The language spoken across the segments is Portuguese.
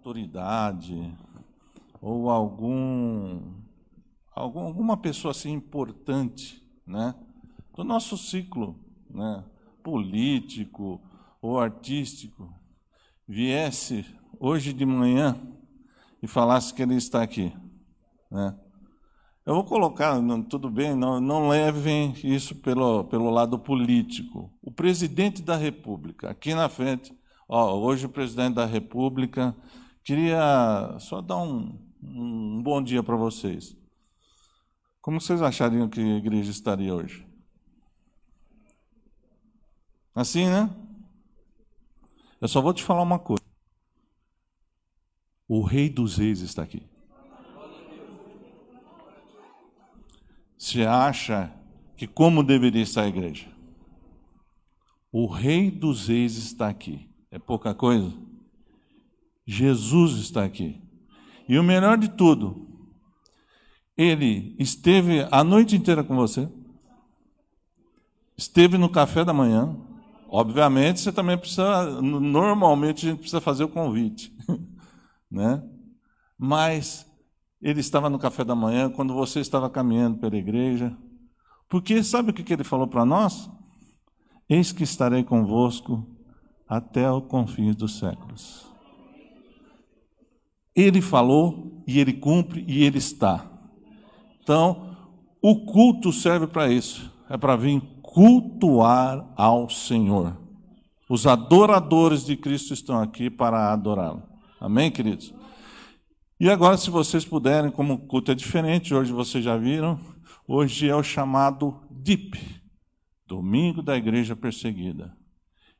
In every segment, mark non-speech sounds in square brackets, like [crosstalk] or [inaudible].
autoridade ou algum, algum alguma pessoa assim importante, né, do nosso ciclo, né, político ou artístico, viesse hoje de manhã e falasse que ele está aqui, né? Eu vou colocar, tudo bem, não, não levem isso pelo, pelo lado político. O presidente da República, aqui na frente, ó, hoje o presidente da República, queria só dar um, um bom dia para vocês. Como vocês achariam que a igreja estaria hoje? Assim, né? Eu só vou te falar uma coisa. O Rei dos Reis está aqui. Você acha que como deveria estar a igreja? O Rei dos Reis está aqui. É pouca coisa? Jesus está aqui. E o melhor de tudo, ele esteve a noite inteira com você, esteve no café da manhã. Obviamente, você também precisa, normalmente a gente precisa fazer o convite, [laughs] né? Mas ele estava no café da manhã, quando você estava caminhando pela igreja. Porque sabe o que ele falou para nós? Eis que estarei convosco até o confins dos séculos. Ele falou e ele cumpre e ele está. Então, o culto serve para isso. É para vir cultuar ao Senhor. Os adoradores de Cristo estão aqui para adorá-lo. Amém, queridos? E agora, se vocês puderem, como o culto é diferente, hoje vocês já viram, hoje é o chamado DIP, Domingo da Igreja Perseguida.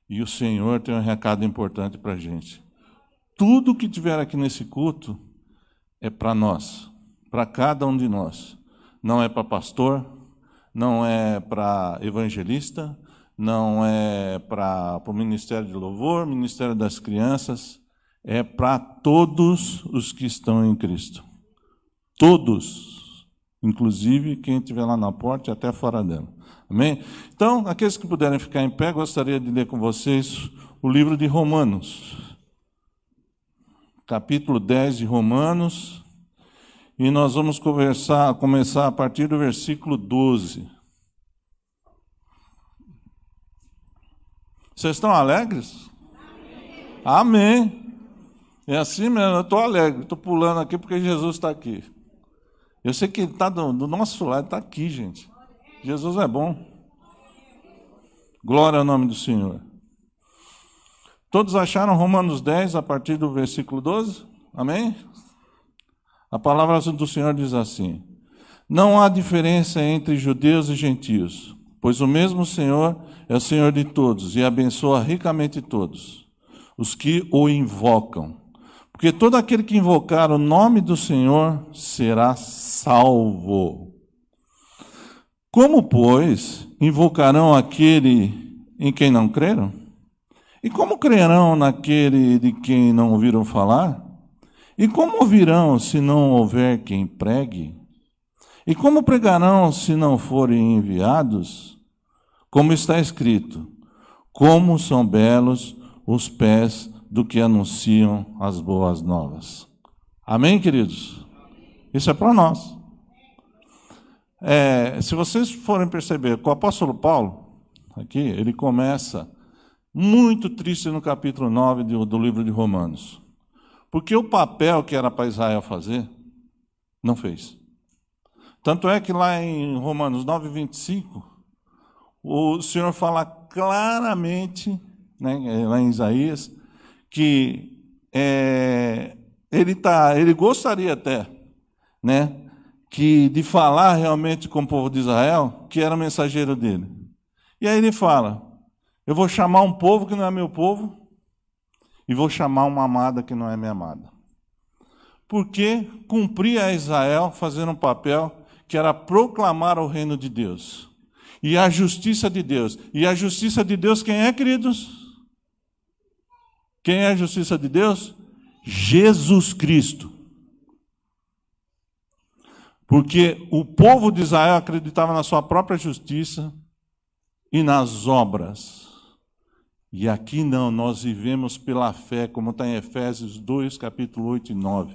E o Senhor tem um recado importante para a gente. Tudo que tiver aqui nesse culto é para nós, para cada um de nós. Não é para pastor, não é para evangelista, não é para o Ministério de Louvor, Ministério das Crianças, é para todos os que estão em Cristo. Todos, inclusive quem estiver lá na porta e até fora dela. Amém? Então, aqueles que puderem ficar em pé, gostaria de ler com vocês o livro de Romanos, capítulo 10 de Romanos, e nós vamos conversar, começar a partir do versículo 12. Vocês estão alegres? Amém. Amém. É assim mesmo, eu estou alegre, estou pulando aqui porque Jesus está aqui. Eu sei que ele está do, do, nosso lado, está aqui, gente. Jesus é bom. Glória ao nome do Senhor. Todos acharam Romanos 10 a partir do versículo 12? Amém? A palavra do Senhor diz assim: Não há diferença entre judeus e gentios, pois o mesmo Senhor é o Senhor de todos e abençoa ricamente todos os que o invocam. Porque todo aquele que invocar o nome do Senhor será salvo. Como, pois, invocarão aquele em quem não creram? E como crerão naquele de quem não ouviram falar? E como ouvirão se não houver quem pregue? E como pregarão se não forem enviados? Como está escrito: Como são belos os pés do que anunciam as boas novas. Amém, queridos? Isso é para nós. É, se vocês forem perceber, com o apóstolo Paulo, aqui, ele começa muito triste no capítulo 9 do, do livro de Romanos. Porque o papel que era para Israel fazer, não fez. Tanto é que lá em Romanos 9, 25, o Senhor fala claramente, né, lá em Isaías, que é, ele tá, ele gostaria até, né, que de falar realmente com o povo de Israel, que era mensageiro dele. E aí ele fala: eu vou chamar um povo que não é meu povo e vou chamar uma amada que não é minha amada. Porque cumpria a Israel fazendo um papel que era proclamar o reino de Deus e a justiça de Deus. E a justiça de Deus quem é, queridos? Quem é a justiça de Deus? Jesus Cristo. Porque o povo de Israel acreditava na sua própria justiça e nas obras. E aqui não, nós vivemos pela fé, como está em Efésios 2, capítulo 8 e 9.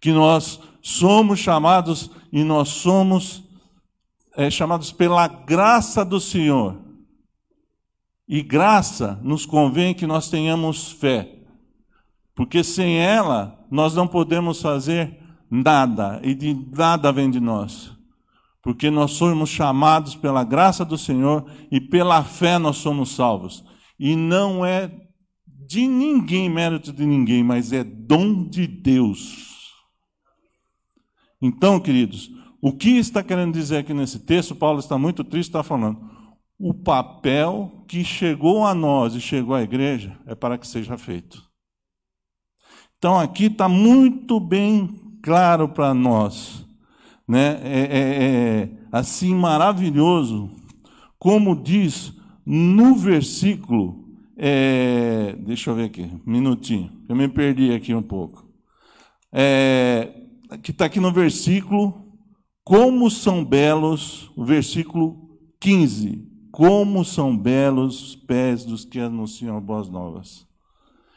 Que nós somos chamados e nós somos é, chamados pela graça do Senhor. E graça nos convém que nós tenhamos fé, porque sem ela nós não podemos fazer nada, e de nada vem de nós. Porque nós somos chamados pela graça do Senhor e pela fé nós somos salvos. E não é de ninguém, mérito de ninguém, mas é dom de Deus. Então, queridos, o que está querendo dizer aqui nesse texto? Paulo está muito triste, está falando. O papel que chegou a nós e chegou à igreja é para que seja feito. Então, aqui está muito bem claro para nós, né? É, é, é, assim maravilhoso, como diz no versículo, é, deixa eu ver aqui, minutinho, eu me perdi aqui um pouco. É, que está aqui no versículo, como são belos, o versículo 15, como são belos os pés dos que anunciam as boas novas.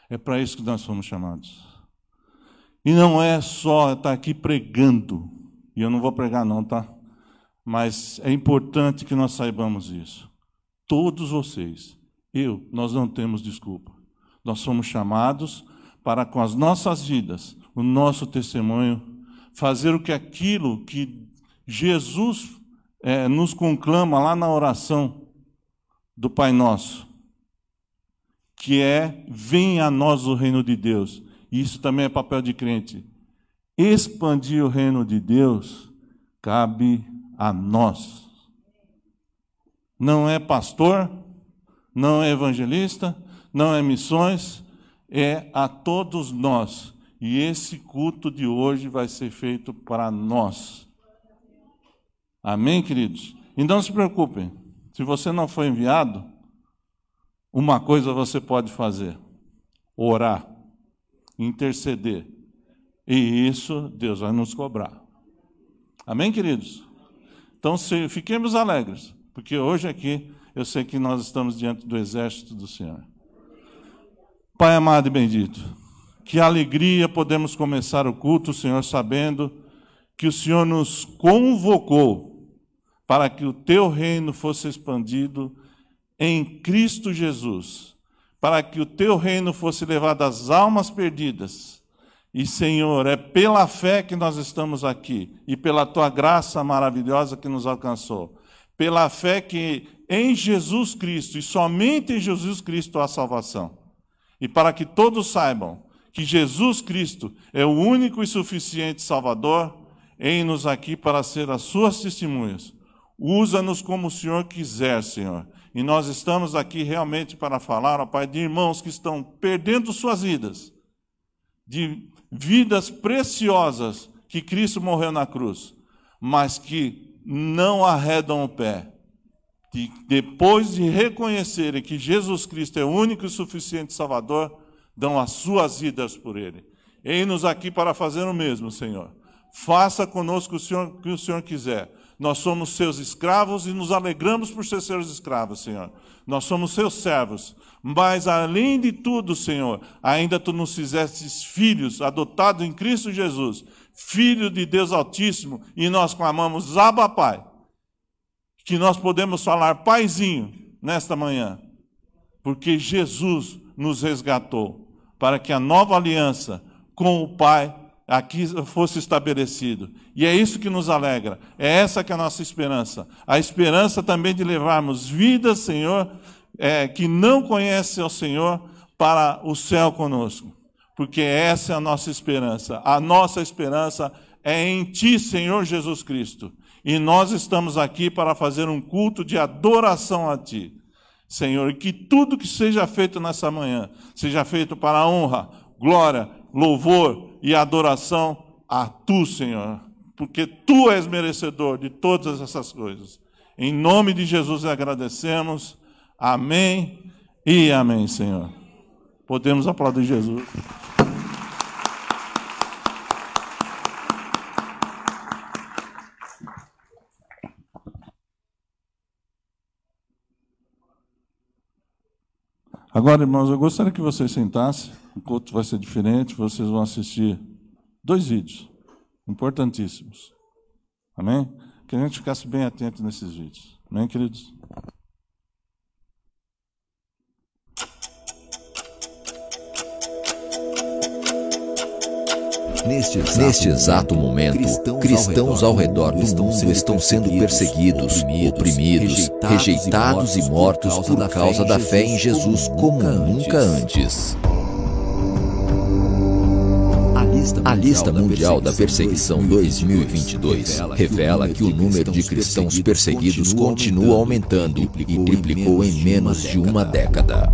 É para isso que nós fomos chamados. E não é só estar aqui pregando, e eu não vou pregar, não, tá? Mas é importante que nós saibamos isso. Todos vocês, eu, nós não temos desculpa. Nós somos chamados para, com as nossas vidas, o nosso testemunho, fazer o que aquilo que Jesus é, nos conclama lá na oração do Pai Nosso, que é: venha a nós o reino de Deus isso também é papel de crente. Expandir o reino de Deus cabe a nós. Não é pastor, não é evangelista, não é missões, é a todos nós. E esse culto de hoje vai ser feito para nós. Amém, queridos? E não se preocupem, se você não foi enviado, uma coisa você pode fazer: orar interceder. E isso Deus vai nos cobrar. Amém, queridos? Então, se, fiquemos alegres, porque hoje aqui eu sei que nós estamos diante do exército do Senhor. Pai amado e bendito, que alegria podemos começar o culto, Senhor, sabendo que o Senhor nos convocou para que o teu reino fosse expandido em Cristo Jesus para que o teu reino fosse levado às almas perdidas. E, Senhor, é pela fé que nós estamos aqui e pela tua graça maravilhosa que nos alcançou. Pela fé que em Jesus Cristo e somente em Jesus Cristo há salvação. E para que todos saibam que Jesus Cristo é o único e suficiente Salvador, em-nos aqui para ser as suas testemunhas. Usa-nos como o Senhor quiser, Senhor. E nós estamos aqui realmente para falar, ó Pai, de irmãos que estão perdendo suas vidas, de vidas preciosas que Cristo morreu na cruz, mas que não arredam o pé. E depois de reconhecerem que Jesus Cristo é o único e suficiente Salvador, dão as suas vidas por Ele. Eis-nos aqui para fazer o mesmo, Senhor. Faça conosco o Senhor, o que o Senhor quiser nós somos seus escravos e nos alegramos por ser seus escravos, Senhor. Nós somos seus servos. Mas, além de tudo, Senhor, ainda tu nos fizestes filhos, adotados em Cristo Jesus, filho de Deus Altíssimo, e nós clamamos, Abba, Pai. Que nós podemos falar, Paizinho, nesta manhã, porque Jesus nos resgatou, para que a nova aliança com o Pai aqui fosse estabelecido. E é isso que nos alegra. É essa que é a nossa esperança. A esperança também de levarmos vidas, Senhor, é, que não conhecem o Senhor, para o céu conosco. Porque essa é a nossa esperança. A nossa esperança é em Ti, Senhor Jesus Cristo. E nós estamos aqui para fazer um culto de adoração a Ti. Senhor, que tudo que seja feito nessa manhã seja feito para a honra, glória, louvor e adoração a tu, Senhor, porque tu és merecedor de todas essas coisas. Em nome de Jesus agradecemos. Amém e amém, Senhor. Podemos aplaudir Jesus. Agora, irmãos, eu gostaria que vocês sentassem. O culto vai ser diferente. Vocês vão assistir dois vídeos importantíssimos. Amém? Que a gente ficasse bem atento nesses vídeos. Amém, queridos? Neste exato, Neste exato momento, cristãos, cristãos ao redor do mundo estão sendo perseguidos, oprimidos, rejeitados e mortos por causa da fé em Jesus como nunca antes. A lista mundial da perseguição 2022 revela que o número de cristãos perseguidos continua aumentando e triplicou em menos de uma década.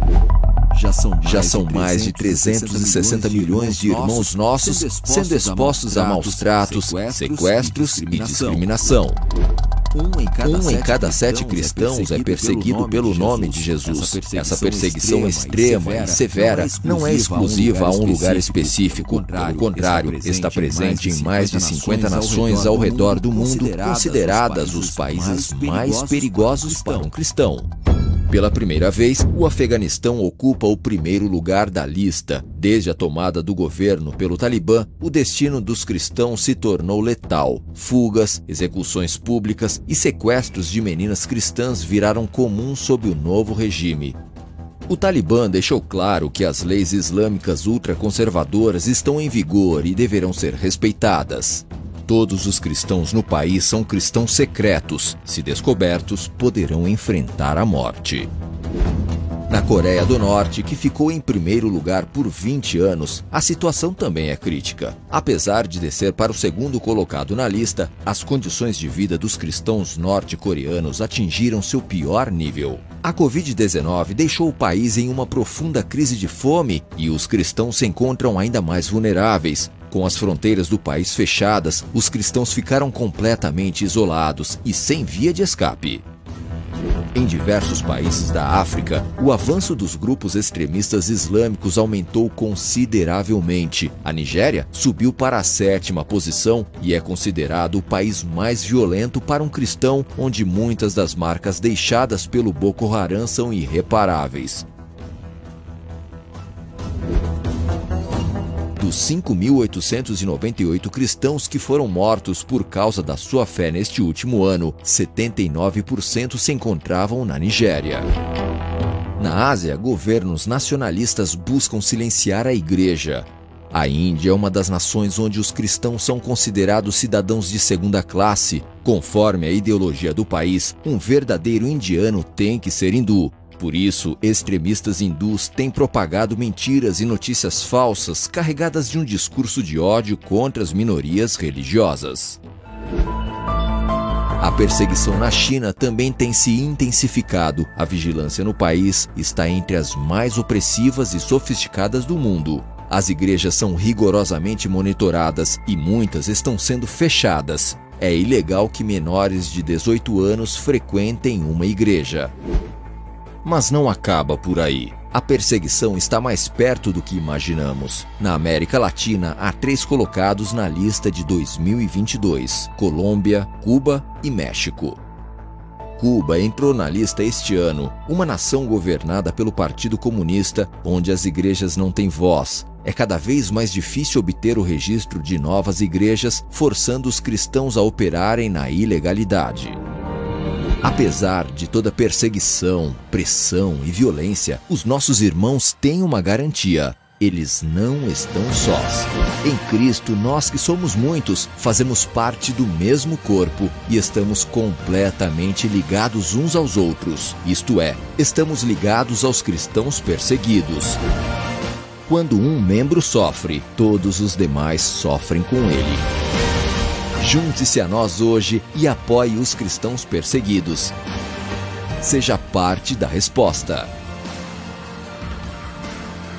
Já são mais, Já são mais de 360 milhões de irmãos nossos sendo expostos a maus tratos, sequestros e discriminação. Um em cada, um em cada sete cristãos é perseguido pelo nome de Jesus. Essa perseguição extrema e severa não é exclusiva a um lugar específico. Pelo contrário, está presente em mais de 50 nações ao redor do mundo, consideradas os países mais perigosos para um cristão. Pela primeira vez, o Afeganistão ocupa o primeiro lugar da lista. Desde a tomada do governo pelo Talibã, o destino dos cristãos se tornou letal. Fugas, execuções públicas e sequestros de meninas cristãs viraram comuns sob o novo regime. O Talibã deixou claro que as leis islâmicas ultraconservadoras estão em vigor e deverão ser respeitadas. Todos os cristãos no país são cristãos secretos. Se descobertos, poderão enfrentar a morte. Na Coreia do Norte, que ficou em primeiro lugar por 20 anos, a situação também é crítica. Apesar de descer para o segundo colocado na lista, as condições de vida dos cristãos norte-coreanos atingiram seu pior nível. A Covid-19 deixou o país em uma profunda crise de fome e os cristãos se encontram ainda mais vulneráveis, com as fronteiras do país fechadas, os cristãos ficaram completamente isolados e sem via de escape. Em diversos países da África, o avanço dos grupos extremistas islâmicos aumentou consideravelmente. A Nigéria subiu para a sétima posição e é considerado o país mais violento para um cristão, onde muitas das marcas deixadas pelo Boko Haram são irreparáveis. Dos 5.898 cristãos que foram mortos por causa da sua fé neste último ano, 79% se encontravam na Nigéria. Na Ásia, governos nacionalistas buscam silenciar a igreja. A Índia é uma das nações onde os cristãos são considerados cidadãos de segunda classe. Conforme a ideologia do país, um verdadeiro indiano tem que ser hindu, por isso, extremistas hindus têm propagado mentiras e notícias falsas carregadas de um discurso de ódio contra as minorias religiosas. A perseguição na China também tem se intensificado. A vigilância no país está entre as mais opressivas e sofisticadas do mundo. As igrejas são rigorosamente monitoradas e muitas estão sendo fechadas. É ilegal que menores de 18 anos frequentem uma igreja. Mas não acaba por aí. A perseguição está mais perto do que imaginamos. Na América Latina, há três colocados na lista de 2022: Colômbia, Cuba e México. Cuba entrou na lista este ano, uma nação governada pelo Partido Comunista, onde as igrejas não têm voz. É cada vez mais difícil obter o registro de novas igrejas, forçando os cristãos a operarem na ilegalidade. Apesar de toda perseguição, pressão e violência, os nossos irmãos têm uma garantia. Eles não estão sós. Em Cristo, nós que somos muitos, fazemos parte do mesmo corpo e estamos completamente ligados uns aos outros. Isto é, estamos ligados aos cristãos perseguidos. Quando um membro sofre, todos os demais sofrem com ele. Junte-se a nós hoje e apoie os cristãos perseguidos. Seja parte da resposta.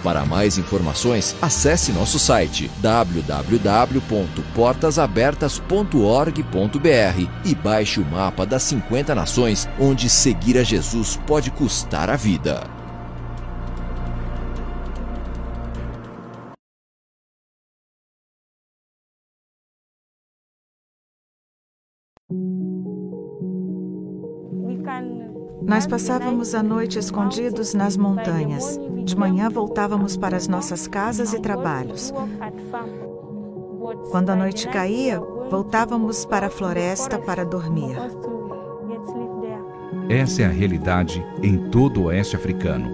Para mais informações, acesse nosso site www.portasabertas.org.br e baixe o mapa das 50 nações onde seguir a Jesus pode custar a vida. Nós passávamos a noite escondidos nas montanhas. De manhã voltávamos para as nossas casas e trabalhos. Quando a noite caía, voltávamos para a floresta para dormir. Essa é a realidade em todo o oeste africano.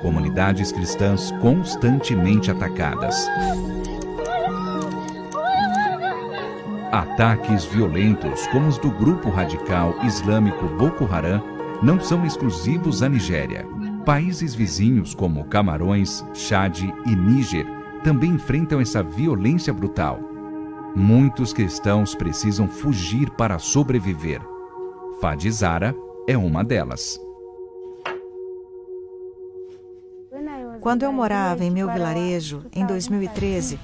Comunidades cristãs constantemente atacadas. Ataques violentos, como os do grupo radical islâmico Boko Haram, não são exclusivos à Nigéria. Países vizinhos como Camarões, Chad e Níger também enfrentam essa violência brutal. Muitos cristãos precisam fugir para sobreviver. Fadizara é uma delas. Quando eu morava em meu vilarejo, em 2013,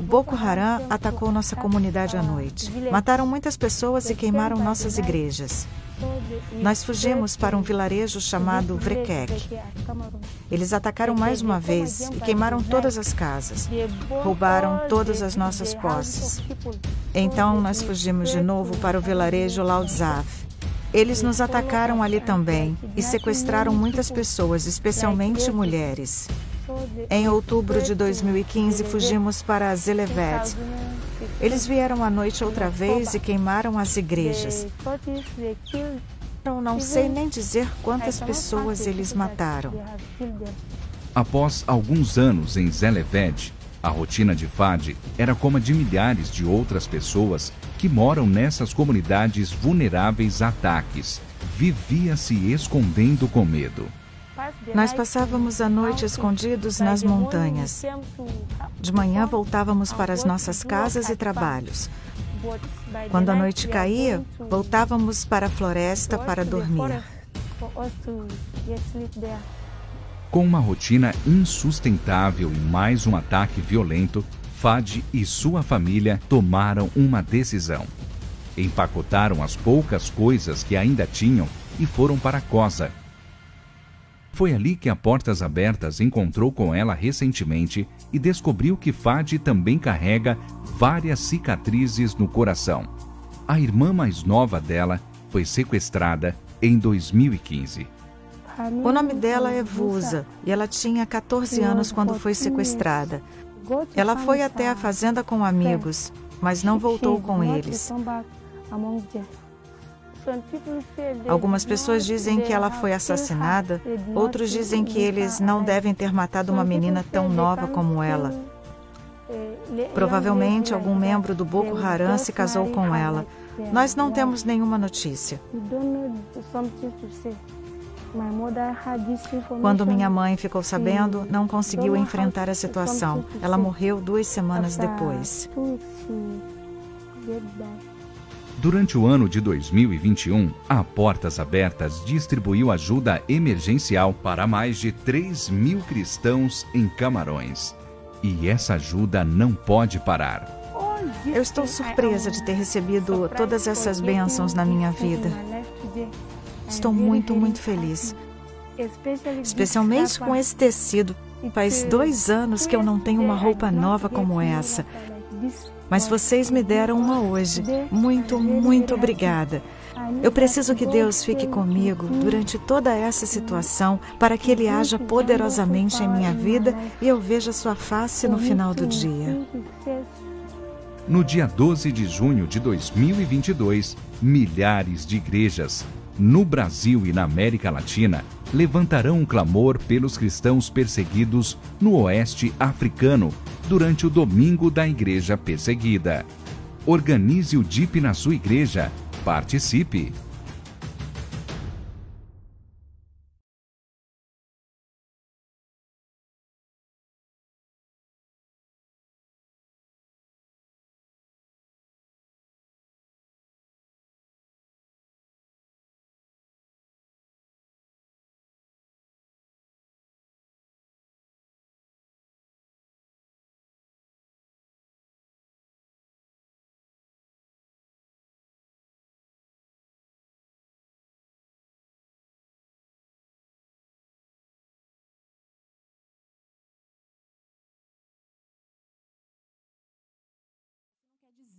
o Boko Haram atacou nossa comunidade à noite. Mataram muitas pessoas e queimaram nossas igrejas. Nós fugimos para um vilarejo chamado Vrekek. Eles atacaram mais uma vez e queimaram todas as casas. Roubaram todas as nossas posses. Então nós fugimos de novo para o vilarejo Laudzaf. Eles nos atacaram ali também e sequestraram muitas pessoas, especialmente mulheres. Em outubro de 2015, fugimos para Zelevet. Eles vieram à noite outra vez e queimaram as igrejas. Eu não sei nem dizer quantas pessoas eles mataram. Após alguns anos em Zeleved, a rotina de Fad era como a de milhares de outras pessoas que moram nessas comunidades vulneráveis a ataques. Vivia se escondendo com medo. Nós passávamos a noite escondidos nas montanhas. De manhã voltávamos para as nossas casas e trabalhos. Quando a noite caía, voltávamos para a floresta para dormir. Com uma rotina insustentável e mais um ataque violento, Fad e sua família tomaram uma decisão. Empacotaram as poucas coisas que ainda tinham e foram para Cosa, foi ali que a Portas Abertas encontrou com ela recentemente e descobriu que Fadi também carrega várias cicatrizes no coração. A irmã mais nova dela foi sequestrada em 2015. O nome dela é Vusa e ela tinha 14 anos quando foi sequestrada. Ela foi até a fazenda com amigos, mas não voltou com eles. Algumas pessoas dizem que ela foi assassinada, outros dizem que eles não devem ter matado uma menina tão nova como ela. Provavelmente algum membro do Boko Haram se casou com ela. Nós não temos nenhuma notícia. Quando minha mãe ficou sabendo, não conseguiu enfrentar a situação. Ela morreu duas semanas depois. Durante o ano de 2021, a Portas Abertas distribuiu ajuda emergencial para mais de 3 mil cristãos em Camarões. E essa ajuda não pode parar. Eu estou surpresa de ter recebido todas essas bênçãos na minha vida. Estou muito, muito feliz. Especialmente com esse tecido. Faz dois anos que eu não tenho uma roupa nova como essa. Mas vocês me deram uma hoje. Muito, muito obrigada. Eu preciso que Deus fique comigo durante toda essa situação para que Ele haja poderosamente em minha vida e eu veja Sua face no final do dia. No dia 12 de junho de 2022, milhares de igrejas, no Brasil e na América Latina, levantarão um clamor pelos cristãos perseguidos no oeste africano durante o Domingo da Igreja Perseguida. Organize o DIP na sua igreja. Participe!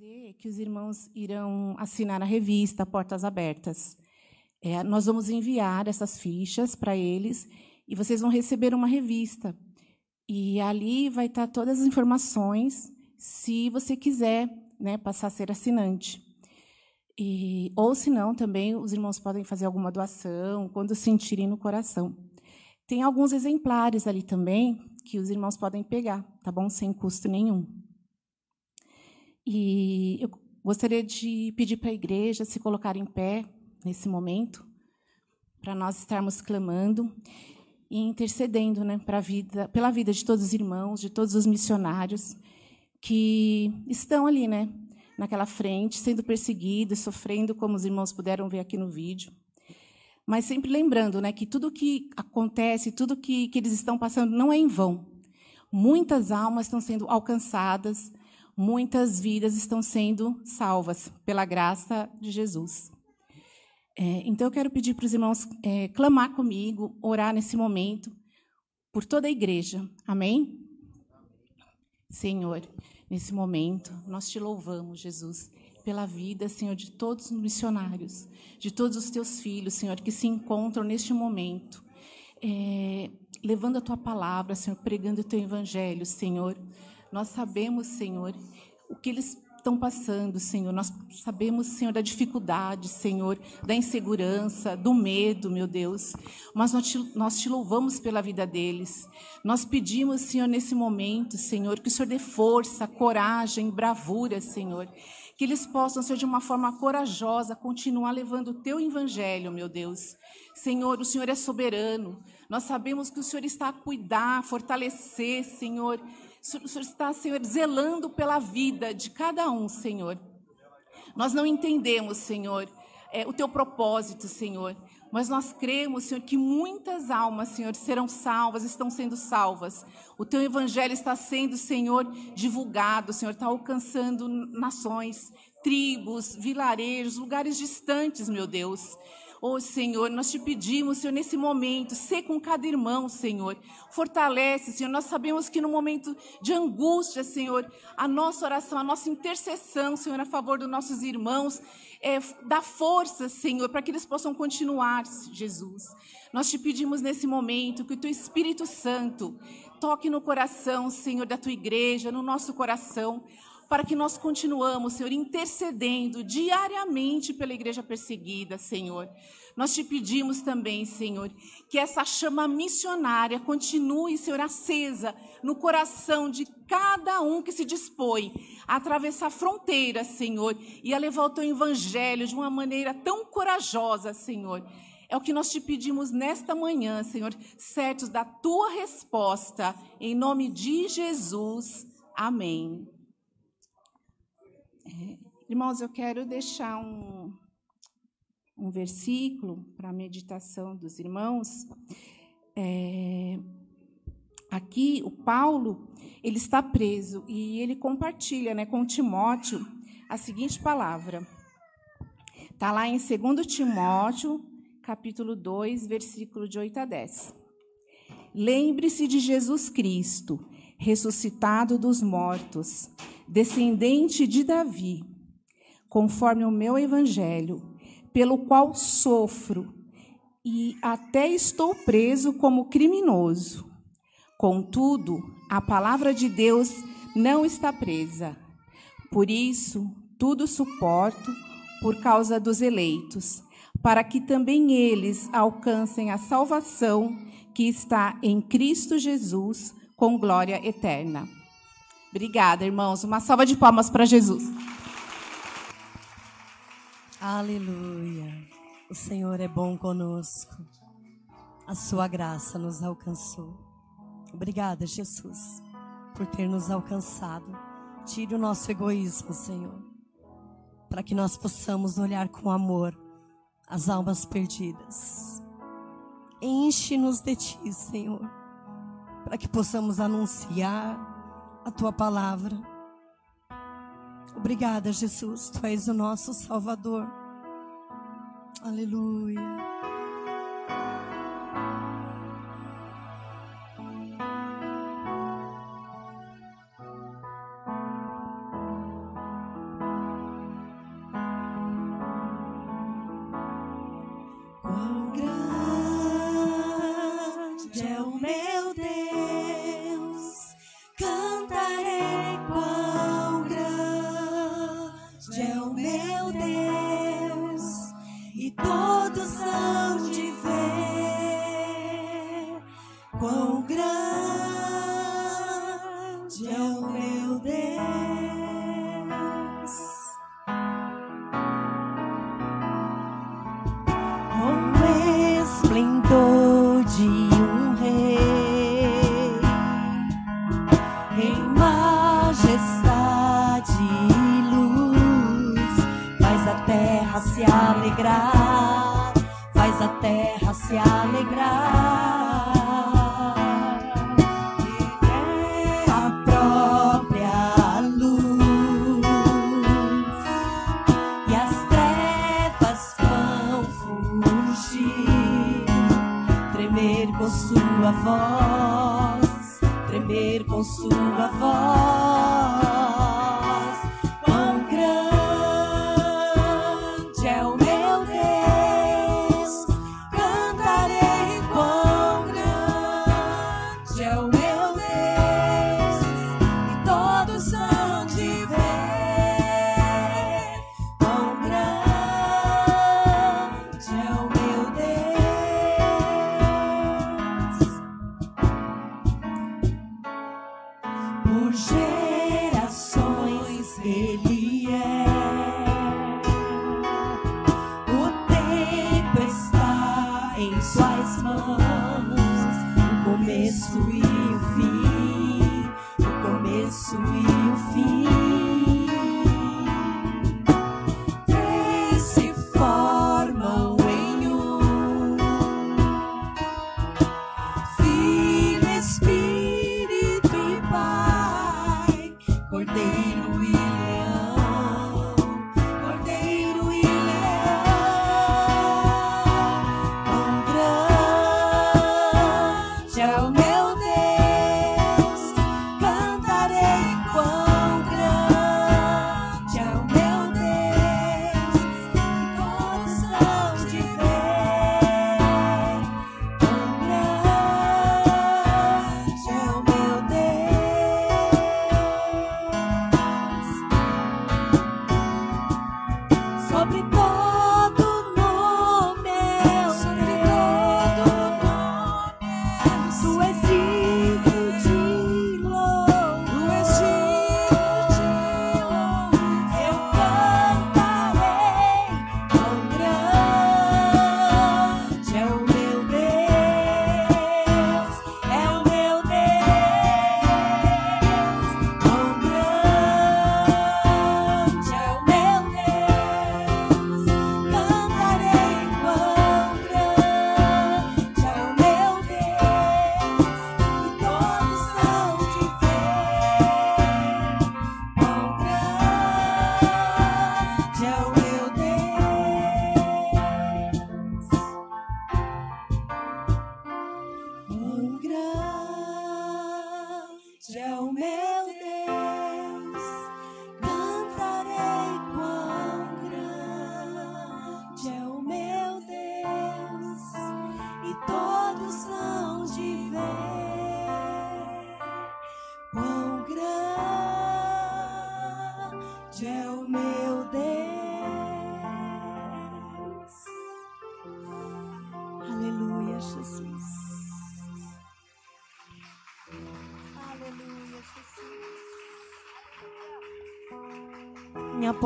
Dizer que os irmãos irão assinar a revista Portas Abertas. É, nós vamos enviar essas fichas para eles e vocês vão receber uma revista. E ali vai estar todas as informações, se você quiser né, passar a ser assinante. E, ou, se não, também os irmãos podem fazer alguma doação, quando sentirem no coração. Tem alguns exemplares ali também que os irmãos podem pegar, tá bom? Sem custo nenhum. E eu gostaria de pedir para a igreja se colocar em pé nesse momento, para nós estarmos clamando e intercedendo né, vida, pela vida de todos os irmãos, de todos os missionários que estão ali, né, naquela frente, sendo perseguidos, sofrendo, como os irmãos puderam ver aqui no vídeo. Mas sempre lembrando né, que tudo que acontece, tudo que, que eles estão passando não é em vão. Muitas almas estão sendo alcançadas, muitas vidas estão sendo salvas pela graça de Jesus. É, então, eu quero pedir para os irmãos é, clamar comigo, orar nesse momento, por toda a igreja. Amém? Senhor, nesse momento, nós te louvamos, Jesus, pela vida, Senhor, de todos os missionários, de todos os teus filhos, Senhor, que se encontram neste momento, é, levando a tua palavra, Senhor, pregando o teu evangelho, Senhor. Nós sabemos, Senhor, o que eles estão passando, Senhor. Nós sabemos, Senhor, da dificuldade, Senhor, da insegurança, do medo, meu Deus. Mas nós te, nós te louvamos pela vida deles. Nós pedimos, Senhor, nesse momento, Senhor, que o Senhor dê força, coragem, bravura, Senhor que eles possam ser de uma forma corajosa continuar levando o teu evangelho, meu Deus. Senhor, o Senhor é soberano. Nós sabemos que o Senhor está a cuidar, fortalecer, Senhor, o Senhor está, Senhor, zelando pela vida de cada um, Senhor. Nós não entendemos, Senhor, é, o teu propósito, Senhor, mas nós cremos, Senhor, que muitas almas, Senhor, serão salvas, estão sendo salvas. O teu evangelho está sendo, Senhor, divulgado, Senhor, está alcançando nações, tribos, vilarejos, lugares distantes, meu Deus. Oh, Senhor, nós te pedimos, Senhor, nesse momento, ser com cada irmão, Senhor. Fortalece, Senhor. Nós sabemos que no momento de angústia, Senhor, a nossa oração, a nossa intercessão, Senhor, a favor dos nossos irmãos, é, dá força, Senhor, para que eles possam continuar, Jesus. Nós te pedimos nesse momento que o teu Espírito Santo toque no coração, Senhor, da tua igreja, no nosso coração para que nós continuamos, Senhor, intercedendo diariamente pela igreja perseguida, Senhor. Nós te pedimos também, Senhor, que essa chama missionária continue, Senhor, acesa no coração de cada um que se dispõe a atravessar fronteiras, Senhor, e a levar o teu evangelho de uma maneira tão corajosa, Senhor. É o que nós te pedimos nesta manhã, Senhor, certos da tua resposta, em nome de Jesus. Amém. É, irmãos, eu quero deixar um, um versículo para a meditação dos irmãos. É, aqui, o Paulo, ele está preso e ele compartilha né, com Timóteo a seguinte palavra. Está lá em 2 Timóteo, capítulo 2, versículo de 8 a 10. Lembre-se de Jesus Cristo, ressuscitado dos mortos, descendente de Davi, conforme o meu evangelho, pelo qual sofro e até estou preso como criminoso. Contudo, a palavra de Deus não está presa. Por isso, tudo suporto por causa dos eleitos, para que também eles alcancem a salvação que está em Cristo Jesus com glória eterna. Obrigada, irmãos. Uma salva de palmas para Jesus. Aleluia. O Senhor é bom conosco. A sua graça nos alcançou. Obrigada, Jesus, por ter nos alcançado. Tire o nosso egoísmo, Senhor, para que nós possamos olhar com amor as almas perdidas. Enche-nos de Ti, Senhor, para que possamos anunciar a tua palavra. Obrigada, Jesus, tu és o nosso Salvador. Aleluia.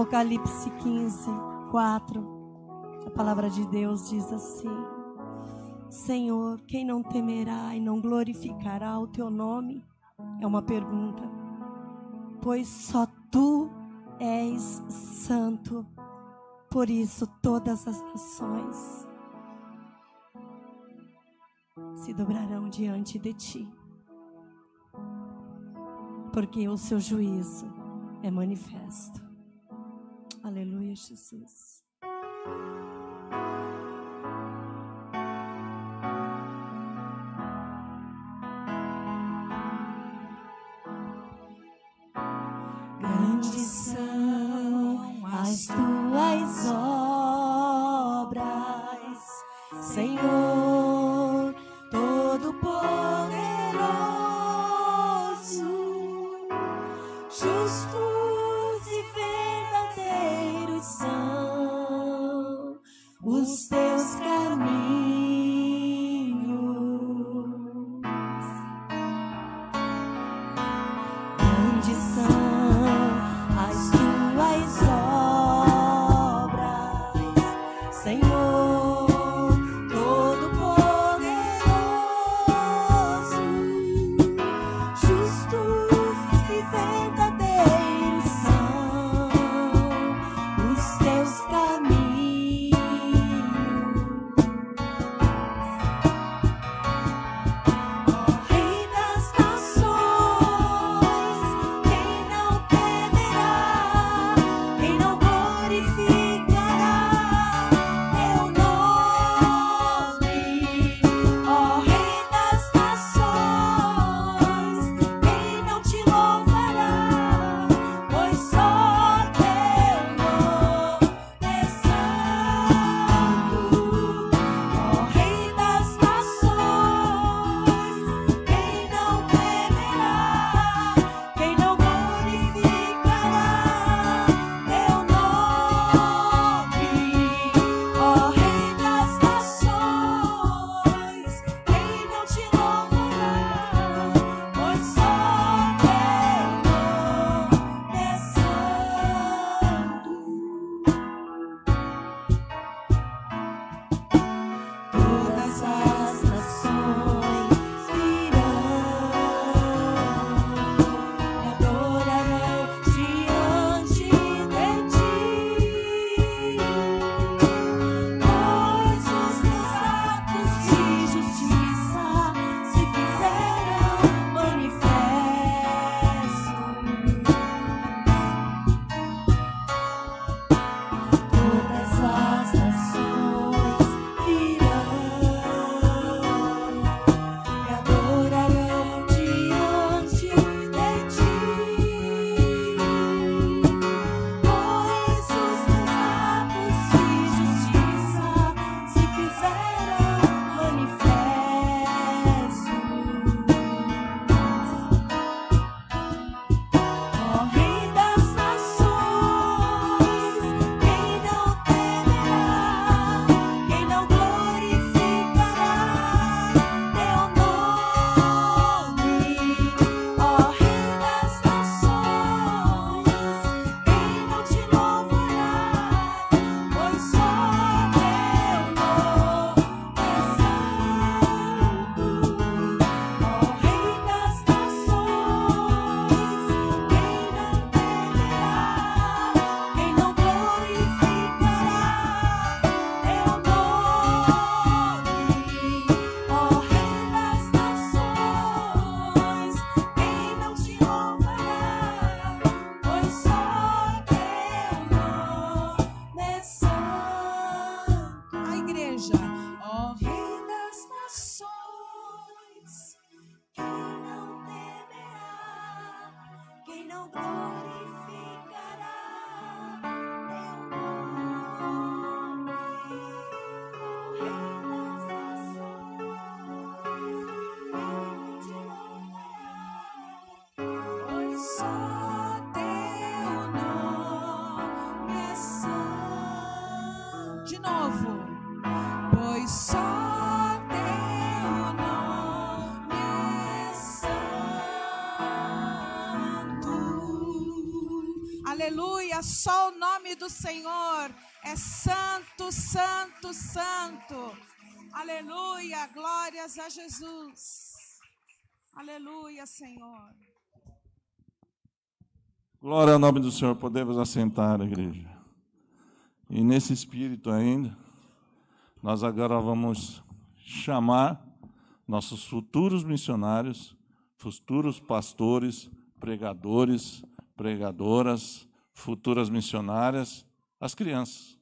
Apocalipse 15, 4, a palavra de Deus diz assim: Senhor, quem não temerá e não glorificará o teu nome? É uma pergunta. Pois só tu és santo, por isso todas as nações se dobrarão diante de ti, porque o seu juízo é manifesto. Aleluia, Jesus. Grandes são as tuas obras, Senhor, Aleluia, glórias a Jesus. Aleluia, Senhor. Glória ao nome do Senhor. Podemos assentar, igreja. E nesse espírito ainda, nós agora vamos chamar nossos futuros missionários, futuros pastores, pregadores, pregadoras, futuras missionárias, as crianças.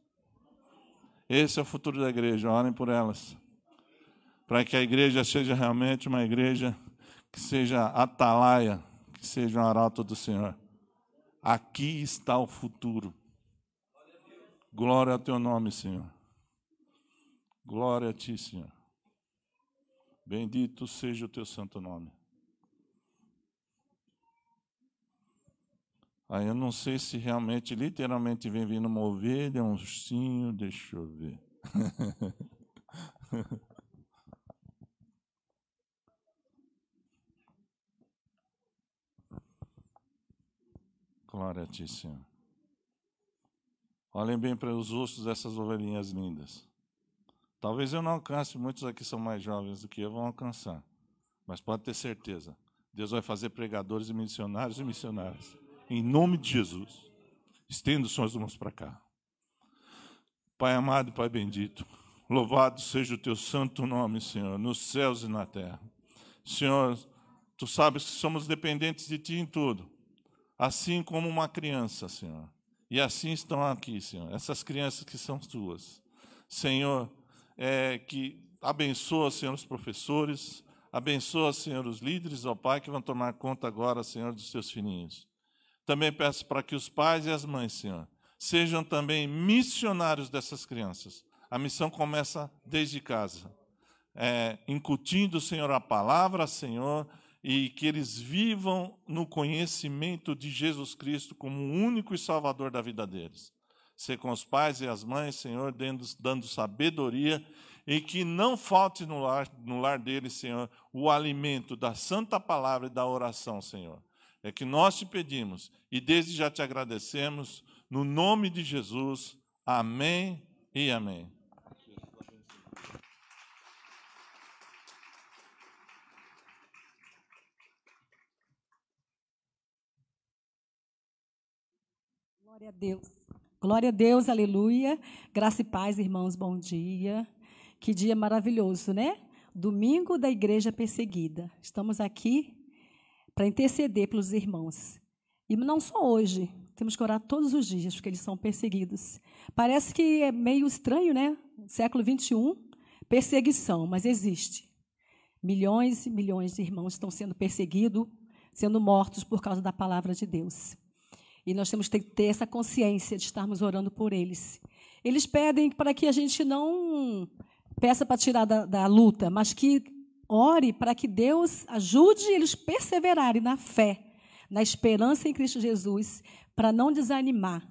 Esse é o futuro da igreja, orem por elas. Para que a igreja seja realmente uma igreja que seja atalaia, que seja um arauto do Senhor. Aqui está o futuro. Glória ao teu nome, Senhor. Glória a ti, Senhor. Bendito seja o teu santo nome. Aí eu não sei se realmente, literalmente, vem vindo uma ovelha, um ursinho, deixa eu ver. [laughs] Glória a ti, Senhor. Olhem bem para os ossos dessas ovelhinhas lindas. Talvez eu não alcance, muitos aqui são mais jovens do que eu, vão alcançar. Mas pode ter certeza, Deus vai fazer pregadores e missionários e missionárias. Em nome de Jesus. Estenda suas mãos para cá. Pai amado, Pai bendito, louvado seja o teu santo nome, Senhor, nos céus e na terra. Senhor, tu sabes que somos dependentes de ti em tudo, assim como uma criança, Senhor. E assim estão aqui, Senhor, essas crianças que são tuas. Senhor, é, que abençoa, Senhor, os professores, abençoa, Senhor, os líderes, ó Pai, que vão tomar conta agora, Senhor, dos seus filhinhos. Também peço para que os pais e as mães, Senhor, sejam também missionários dessas crianças. A missão começa desde casa, é, incutindo, Senhor, a palavra, Senhor, e que eles vivam no conhecimento de Jesus Cristo como o único e salvador da vida deles. Ser com os pais e as mães, Senhor, dando, dando sabedoria e que não falte no lar, no lar deles, Senhor, o alimento da santa palavra e da oração, Senhor. É que nós te pedimos e desde já te agradecemos, no nome de Jesus. Amém e amém. Glória a Deus. Glória a Deus, aleluia. Graça e paz, irmãos, bom dia. Que dia maravilhoso, né? Domingo da igreja perseguida. Estamos aqui para interceder pelos irmãos. E não só hoje, temos que orar todos os dias, porque eles são perseguidos. Parece que é meio estranho, né? Século 21, perseguição, mas existe. Milhões e milhões de irmãos estão sendo perseguidos, sendo mortos por causa da palavra de Deus. E nós temos que ter essa consciência de estarmos orando por eles. Eles pedem para que a gente não peça para tirar da, da luta, mas que Ore para que Deus ajude eles perseverarem na fé, na esperança em Cristo Jesus, para não desanimar.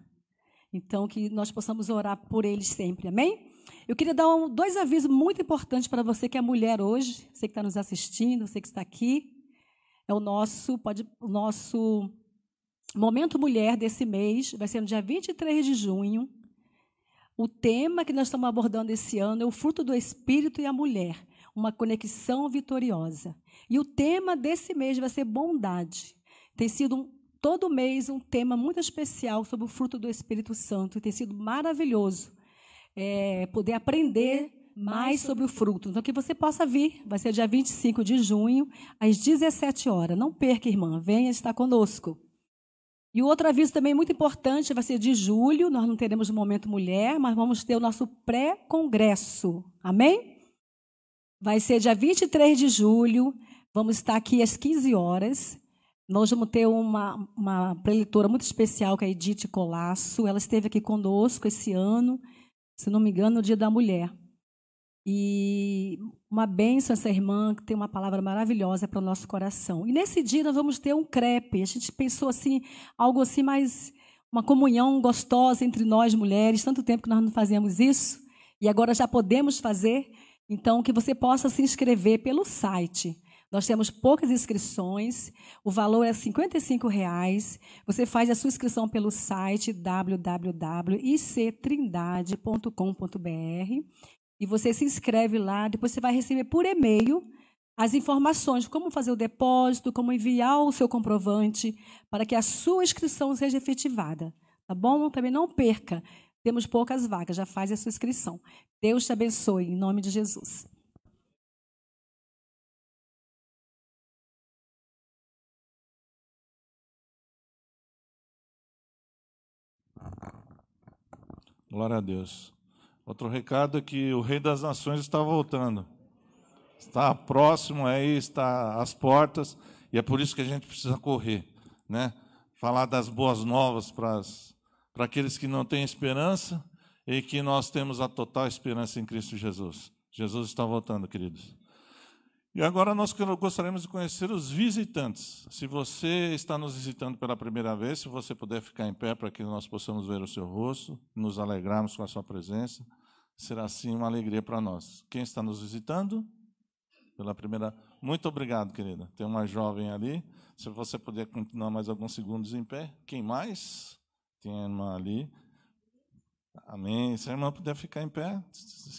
Então, que nós possamos orar por eles sempre, amém? Eu queria dar um, dois avisos muito importantes para você que é mulher hoje, você que está nos assistindo, você que está aqui. É o nosso, pode, o nosso Momento Mulher desse mês, vai ser no dia 23 de junho. O tema que nós estamos abordando esse ano é o fruto do Espírito e a mulher uma conexão vitoriosa. E o tema desse mês vai ser bondade. Tem sido um, todo mês um tema muito especial sobre o fruto do Espírito Santo. Tem sido maravilhoso é, poder aprender mais sobre o fruto. Então, que você possa vir. Vai ser dia 25 de junho, às 17 horas. Não perca, irmã. Venha estar conosco. E o outro aviso também muito importante vai ser de julho. Nós não teremos o Momento Mulher, mas vamos ter o nosso pré-congresso. Amém? Vai ser dia 23 de julho. Vamos estar aqui às 15 horas. Nós vamos ter uma, uma preletora muito especial, que é a Edith Colasso. Ela esteve aqui conosco esse ano, se não me engano, no Dia da Mulher. E uma benção essa irmã, que tem uma palavra maravilhosa para o nosso coração. E nesse dia nós vamos ter um crepe. A gente pensou assim, algo assim mais uma comunhão gostosa entre nós mulheres. Tanto tempo que nós não fazíamos isso e agora já podemos fazer. Então que você possa se inscrever pelo site. Nós temos poucas inscrições, o valor é 55 reais. Você faz a sua inscrição pelo site www.ictrindade.com.br e você se inscreve lá, depois você vai receber por e-mail as informações de como fazer o depósito, como enviar o seu comprovante para que a sua inscrição seja efetivada. Tá bom? Também não perca. Temos poucas vagas, já faz a sua inscrição. Deus te abençoe, em nome de Jesus. Glória a Deus. Outro recado é que o Rei das Nações está voltando. Está próximo aí, está às portas, e é por isso que a gente precisa correr, né? Falar das boas novas para, para aqueles que não têm esperança e que nós temos a total esperança em Cristo Jesus. Jesus está voltando, queridos. E agora nós gostaríamos de conhecer os visitantes. Se você está nos visitando pela primeira vez, se você puder ficar em pé para que nós possamos ver o seu rosto, nos alegrarmos com a sua presença, será sim uma alegria para nós. Quem está nos visitando? Pela primeira. Muito obrigado, querida. Tem uma jovem ali. Se você puder continuar mais alguns segundos em pé. Quem mais? Tem uma ali. Amém. Se a irmã puder ficar em pé,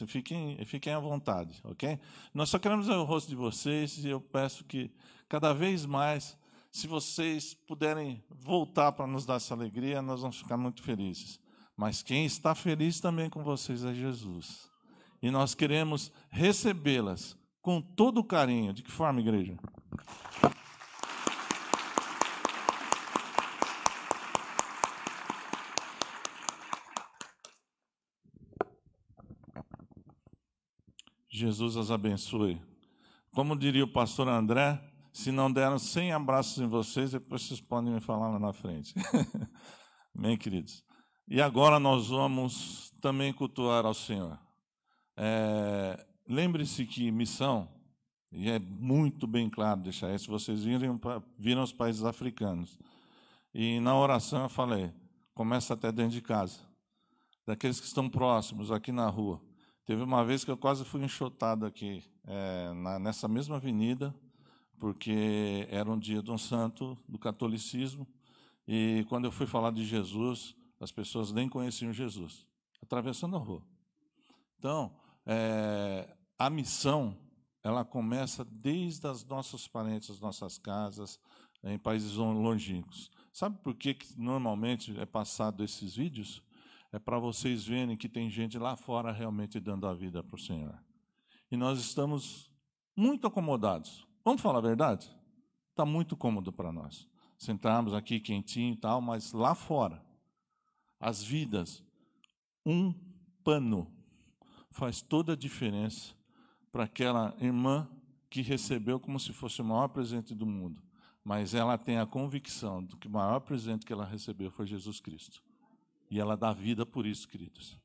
fiquem, fiquem à vontade, ok? Nós só queremos ver o rosto de vocês e eu peço que cada vez mais, se vocês puderem voltar para nos dar essa alegria, nós vamos ficar muito felizes. Mas quem está feliz também com vocês é Jesus. E nós queremos recebê-las com todo o carinho. De que forma, igreja? Jesus as abençoe. Como diria o pastor André, se não deram 100 abraços em vocês, depois vocês podem me falar lá na frente. [laughs] Amém, queridos? E agora nós vamos também cultuar ao Senhor. É, Lembre-se que missão, e é muito bem claro deixar isso, vocês viram, viram os países africanos. E na oração eu falei, começa até dentro de casa. Daqueles que estão próximos, aqui na rua. Teve uma vez que eu quase fui enxotado aqui, é, na, nessa mesma avenida, porque era um dia de um santo do catolicismo, e quando eu fui falar de Jesus, as pessoas nem conheciam Jesus, atravessando a rua. Então, é, a missão, ela começa desde as nossos parentes, as nossas casas, em países longínquos. Sabe por que, que normalmente é passado esses vídeos? É para vocês verem que tem gente lá fora realmente dando a vida para o Senhor. E nós estamos muito acomodados. Vamos falar a verdade? Está muito cômodo para nós. Sentarmos aqui quentinho e tal, mas lá fora, as vidas, um pano faz toda a diferença para aquela irmã que recebeu como se fosse o maior presente do mundo. Mas ela tem a convicção de que o maior presente que ela recebeu foi Jesus Cristo. E ela dá vida por isso, queridos.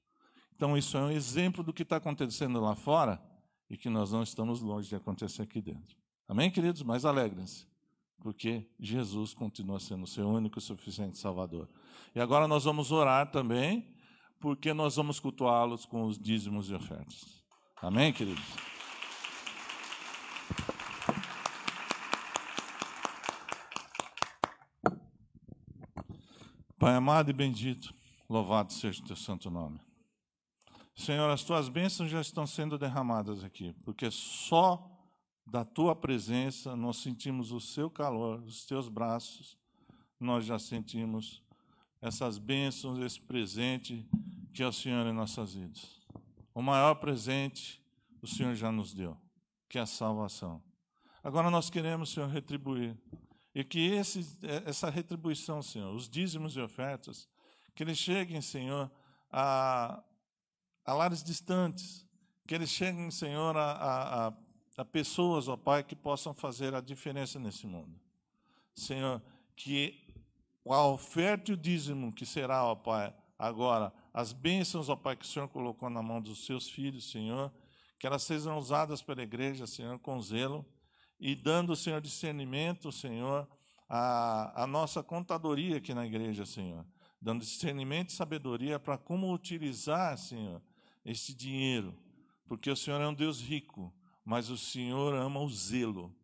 Então, isso é um exemplo do que está acontecendo lá fora e que nós não estamos longe de acontecer aqui dentro. Amém, queridos? Mas alegrem-se, porque Jesus continua sendo o seu único e suficiente Salvador. E agora nós vamos orar também, porque nós vamos cultuá-los com os dízimos e ofertas. Amém, queridos? Pai amado e bendito, Louvado seja o teu santo nome. Senhor, as tuas bênçãos já estão sendo derramadas aqui, porque só da tua presença nós sentimos o seu calor, os teus braços, nós já sentimos essas bênçãos, esse presente que é o Senhor em nossas vidas. O maior presente o Senhor já nos deu, que é a salvação. Agora nós queremos, Senhor, retribuir. E que esse, essa retribuição, Senhor, os dízimos e ofertas, que eles cheguem, Senhor, a, a lares distantes, que eles cheguem, Senhor, a, a, a pessoas, ó Pai, que possam fazer a diferença nesse mundo. Senhor, que a oferta e o dízimo que será, ó Pai, agora, as bênçãos, ó Pai, que o Senhor colocou na mão dos seus filhos, Senhor, que elas sejam usadas pela igreja, Senhor, com zelo, e dando, Senhor, discernimento, Senhor, a, a nossa contadoria aqui na igreja, Senhor, dando discernimento e sabedoria para como utilizar, Senhor, esse dinheiro, porque o Senhor é um Deus rico, mas o Senhor ama o zelo.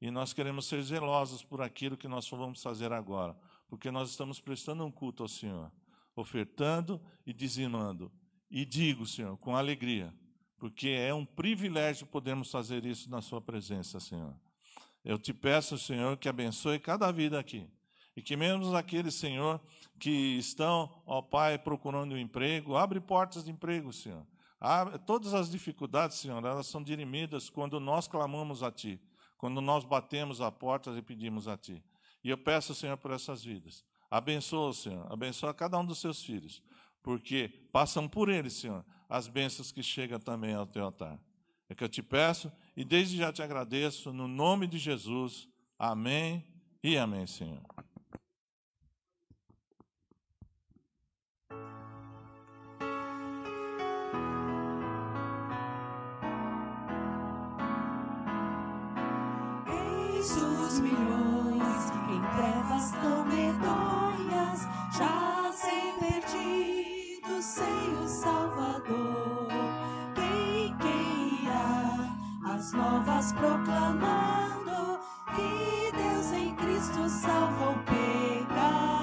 E nós queremos ser zelosos por aquilo que nós vamos fazer agora, porque nós estamos prestando um culto ao Senhor, ofertando e dizimando. E digo, Senhor, com alegria, porque é um privilégio podermos fazer isso na Sua presença, Senhor. Eu te peço, Senhor, que abençoe cada vida aqui. E que mesmo aqueles, Senhor, que estão, ó Pai, procurando um emprego, abre portas de emprego, Senhor. Abre, todas as dificuldades, Senhor, elas são dirimidas quando nós clamamos a Ti, quando nós batemos a porta e pedimos a Ti. E eu peço, Senhor, por essas vidas. Abençoa, Senhor, abençoa cada um dos seus filhos, porque passam por eles, Senhor, as bênçãos que chegam também ao Teu altar. É que eu te peço e desde já te agradeço, no nome de Jesus. Amém e amém, Senhor. Eis os milhões em trevas tão medonhas, jazem perdidos sem o Salvador. Quem, quem as novas proclamando que Deus em Cristo salva o pecador?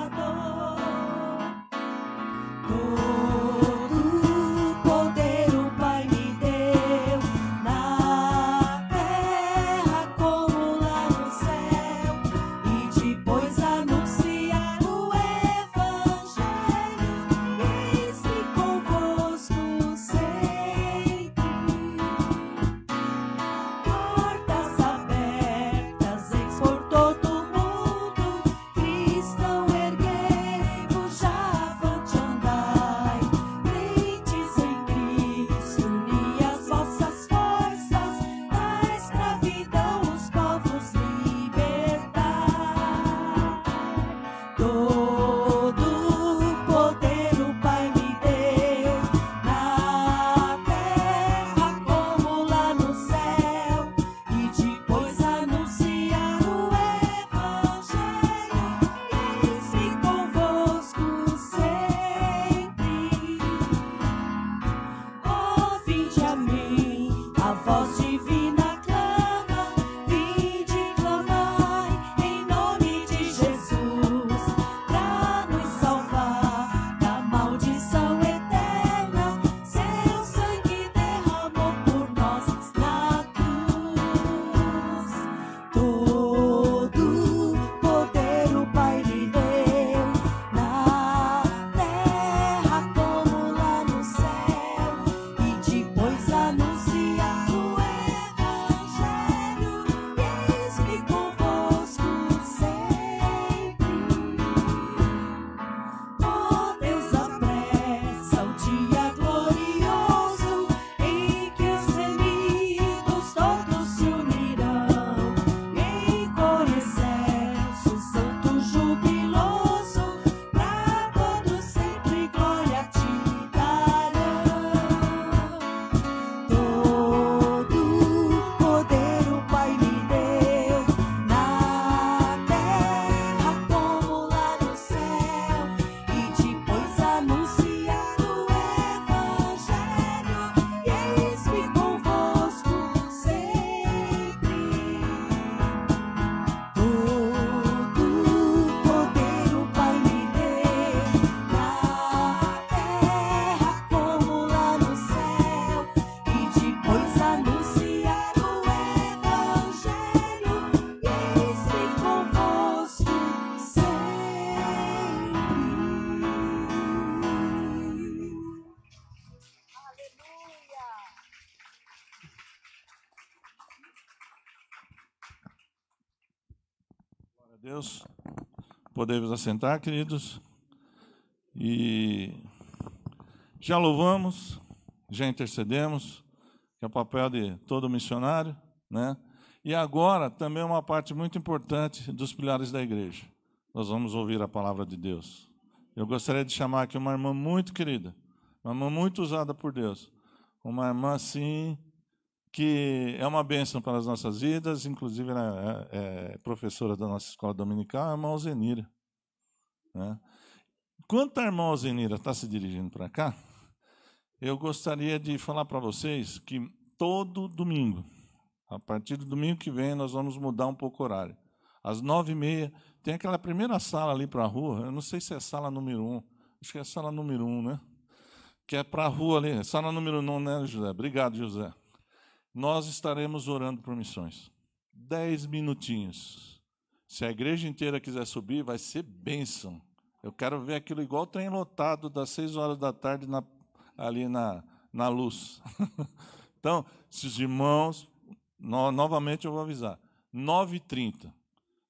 Podemos assentar, queridos. E já louvamos, já intercedemos, que é o papel de todo missionário, né? E agora também uma parte muito importante dos pilares da igreja. Nós vamos ouvir a palavra de Deus. Eu gostaria de chamar aqui uma irmã muito querida, uma irmã muito usada por Deus, uma irmã assim que é uma bênção para as nossas vidas, inclusive ela é, é professora da nossa escola dominical, a irmã Alzenira. Né? Enquanto a irmã Alzenira está se dirigindo para cá, eu gostaria de falar para vocês que todo domingo, a partir do domingo que vem, nós vamos mudar um pouco o horário. Às nove e meia, tem aquela primeira sala ali para a rua, eu não sei se é sala número um, acho que é sala número um, né? Que é para a rua ali, sala número um, né, José? Obrigado, José nós estaremos orando por missões. Dez minutinhos. Se a igreja inteira quiser subir, vai ser bênção. Eu quero ver aquilo igual trem lotado das seis horas da tarde na, ali na, na luz. [laughs] então, se os irmãos, no, novamente eu vou avisar, 9h30.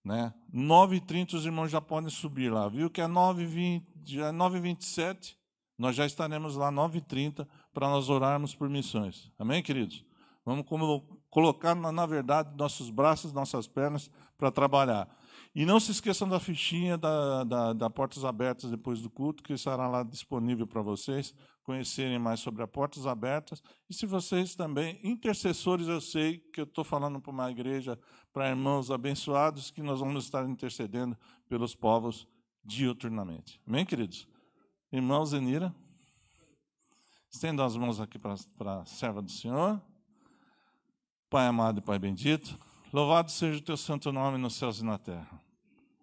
Né? 9h30 os irmãos já podem subir lá. Viu que é 9h20, já é 9h27, nós já estaremos lá 9h30 para nós orarmos por missões. Amém, queridos? Vamos colocar, na verdade, nossos braços, nossas pernas para trabalhar. E não se esqueçam da fichinha da, da, da, Portas Abertas depois do culto, que estará lá disponível para vocês conhecerem mais sobre a Portas Abertas. E se vocês também, intercessores, eu sei que eu estou falando para uma igreja, para irmãos abençoados, que nós vamos estar intercedendo pelos povos diuturnamente. Amém, queridos? Irmãos Zenira, estenda as mãos aqui para a serva do Senhor. Pai amado e Pai bendito, louvado seja o teu santo nome nos céus e na terra.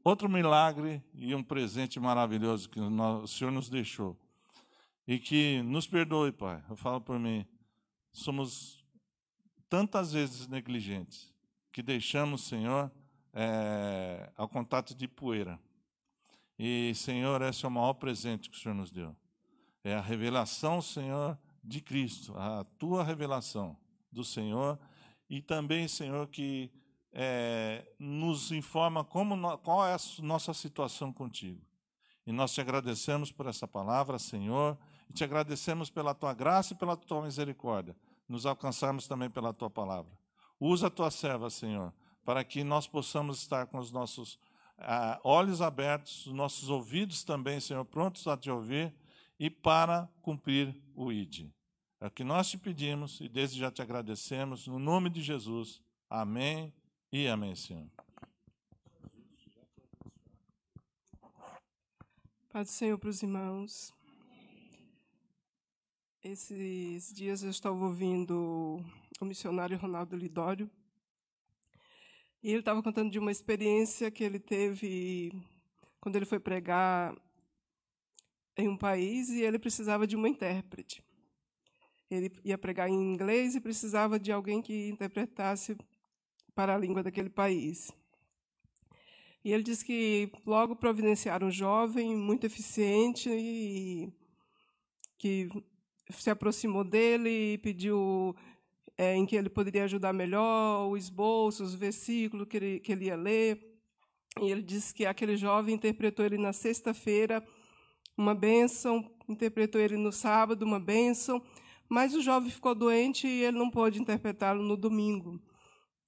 Outro milagre e um presente maravilhoso que o Senhor nos deixou. E que nos perdoe, Pai. Eu falo por mim. Somos tantas vezes negligentes que deixamos, Senhor, é, ao contato de poeira. E, Senhor, esse é o maior presente que o Senhor nos deu. É a revelação, Senhor, de Cristo, a tua revelação do Senhor e também, Senhor, que é, nos informa como, qual é a nossa situação contigo. E nós te agradecemos por essa palavra, Senhor, e te agradecemos pela tua graça e pela tua misericórdia, nos alcançarmos também pela tua palavra. Usa a tua serva, Senhor, para que nós possamos estar com os nossos ah, olhos abertos, os nossos ouvidos também, Senhor, prontos a te ouvir e para cumprir o ID. É o que nós te pedimos e desde já te agradecemos, no nome de Jesus. Amém e amém, Senhor. Pai do Senhor para os irmãos. Esses dias eu estava ouvindo o missionário Ronaldo Lidório. E ele estava contando de uma experiência que ele teve quando ele foi pregar em um país e ele precisava de uma intérprete. Ele ia pregar em inglês e precisava de alguém que interpretasse para a língua daquele país. E ele disse que logo providenciaram um jovem muito eficiente e que se aproximou dele e pediu é, em que ele poderia ajudar melhor, o esboço, os versículos que ele, que ele ia ler. E ele disse que aquele jovem interpretou ele na sexta-feira uma bênção, interpretou ele no sábado uma bênção, mas o jovem ficou doente e ele não pôde interpretá-lo no domingo.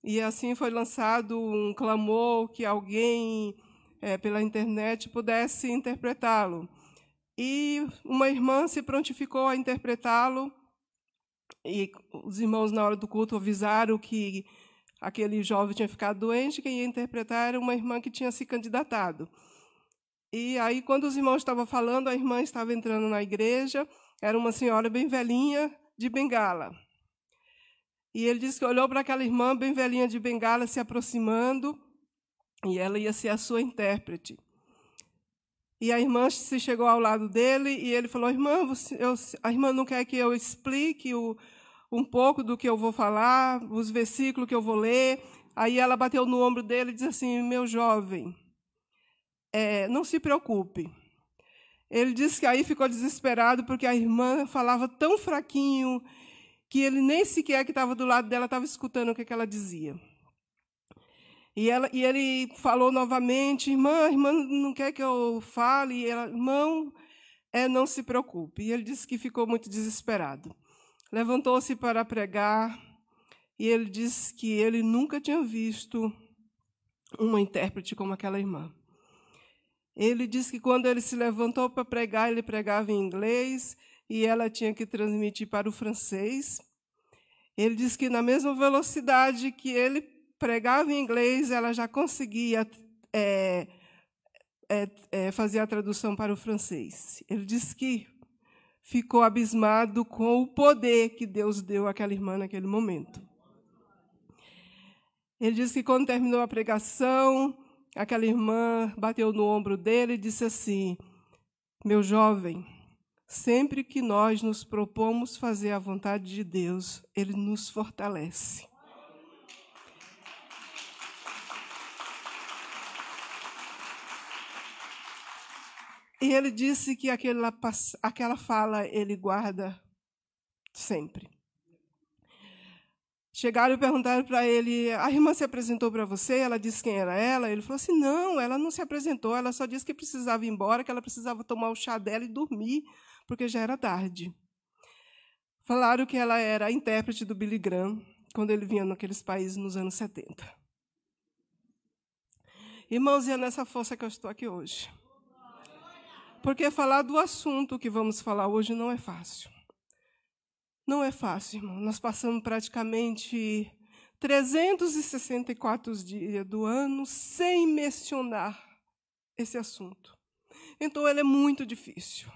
E assim foi lançado um clamor que alguém é, pela internet pudesse interpretá-lo. E uma irmã se prontificou a interpretá-lo, e os irmãos, na hora do culto, avisaram que aquele jovem tinha ficado doente, quem ia interpretar era uma irmã que tinha se candidatado. E aí, quando os irmãos estavam falando, a irmã estava entrando na igreja, era uma senhora bem velhinha, de bengala. E ele disse que olhou para aquela irmã bem velhinha de bengala se aproximando, e ela ia ser a sua intérprete. E a irmã se chegou ao lado dele e ele falou: Irmã, você, eu, a irmã não quer que eu explique o, um pouco do que eu vou falar, os versículos que eu vou ler. Aí ela bateu no ombro dele e disse assim: Meu jovem, é, não se preocupe. Ele disse que aí ficou desesperado porque a irmã falava tão fraquinho que ele nem sequer que estava do lado dela estava escutando o que, que ela dizia. E, ela, e ele falou novamente, irmã, irmã não quer que eu fale. E ela, irmão, é, não se preocupe. E ele disse que ficou muito desesperado. Levantou-se para pregar e ele disse que ele nunca tinha visto uma intérprete como aquela irmã. Ele disse que quando ele se levantou para pregar, ele pregava em inglês e ela tinha que transmitir para o francês. Ele disse que na mesma velocidade que ele pregava em inglês, ela já conseguia é, é, é, fazer a tradução para o francês. Ele disse que ficou abismado com o poder que Deus deu àquela irmã naquele momento. Ele disse que quando terminou a pregação, aquela irmã bateu no ombro dele e disse assim: Meu jovem, sempre que nós nos propomos fazer a vontade de Deus, Ele nos fortalece. E ele disse que aquela, aquela fala ele guarda sempre. Chegaram e perguntaram para ele: a irmã se apresentou para você? Ela disse quem era ela? Ele falou assim: não, ela não se apresentou, ela só disse que precisava ir embora, que ela precisava tomar o chá dela e dormir, porque já era tarde. Falaram que ela era a intérprete do Billy Graham, quando ele vinha naqueles países nos anos 70. Irmãos, e é nessa força que eu estou aqui hoje. Porque falar do assunto que vamos falar hoje não é fácil. Não é fácil, irmão. Nós passamos praticamente 364 dias do ano sem mencionar esse assunto. Então, ele é muito difícil.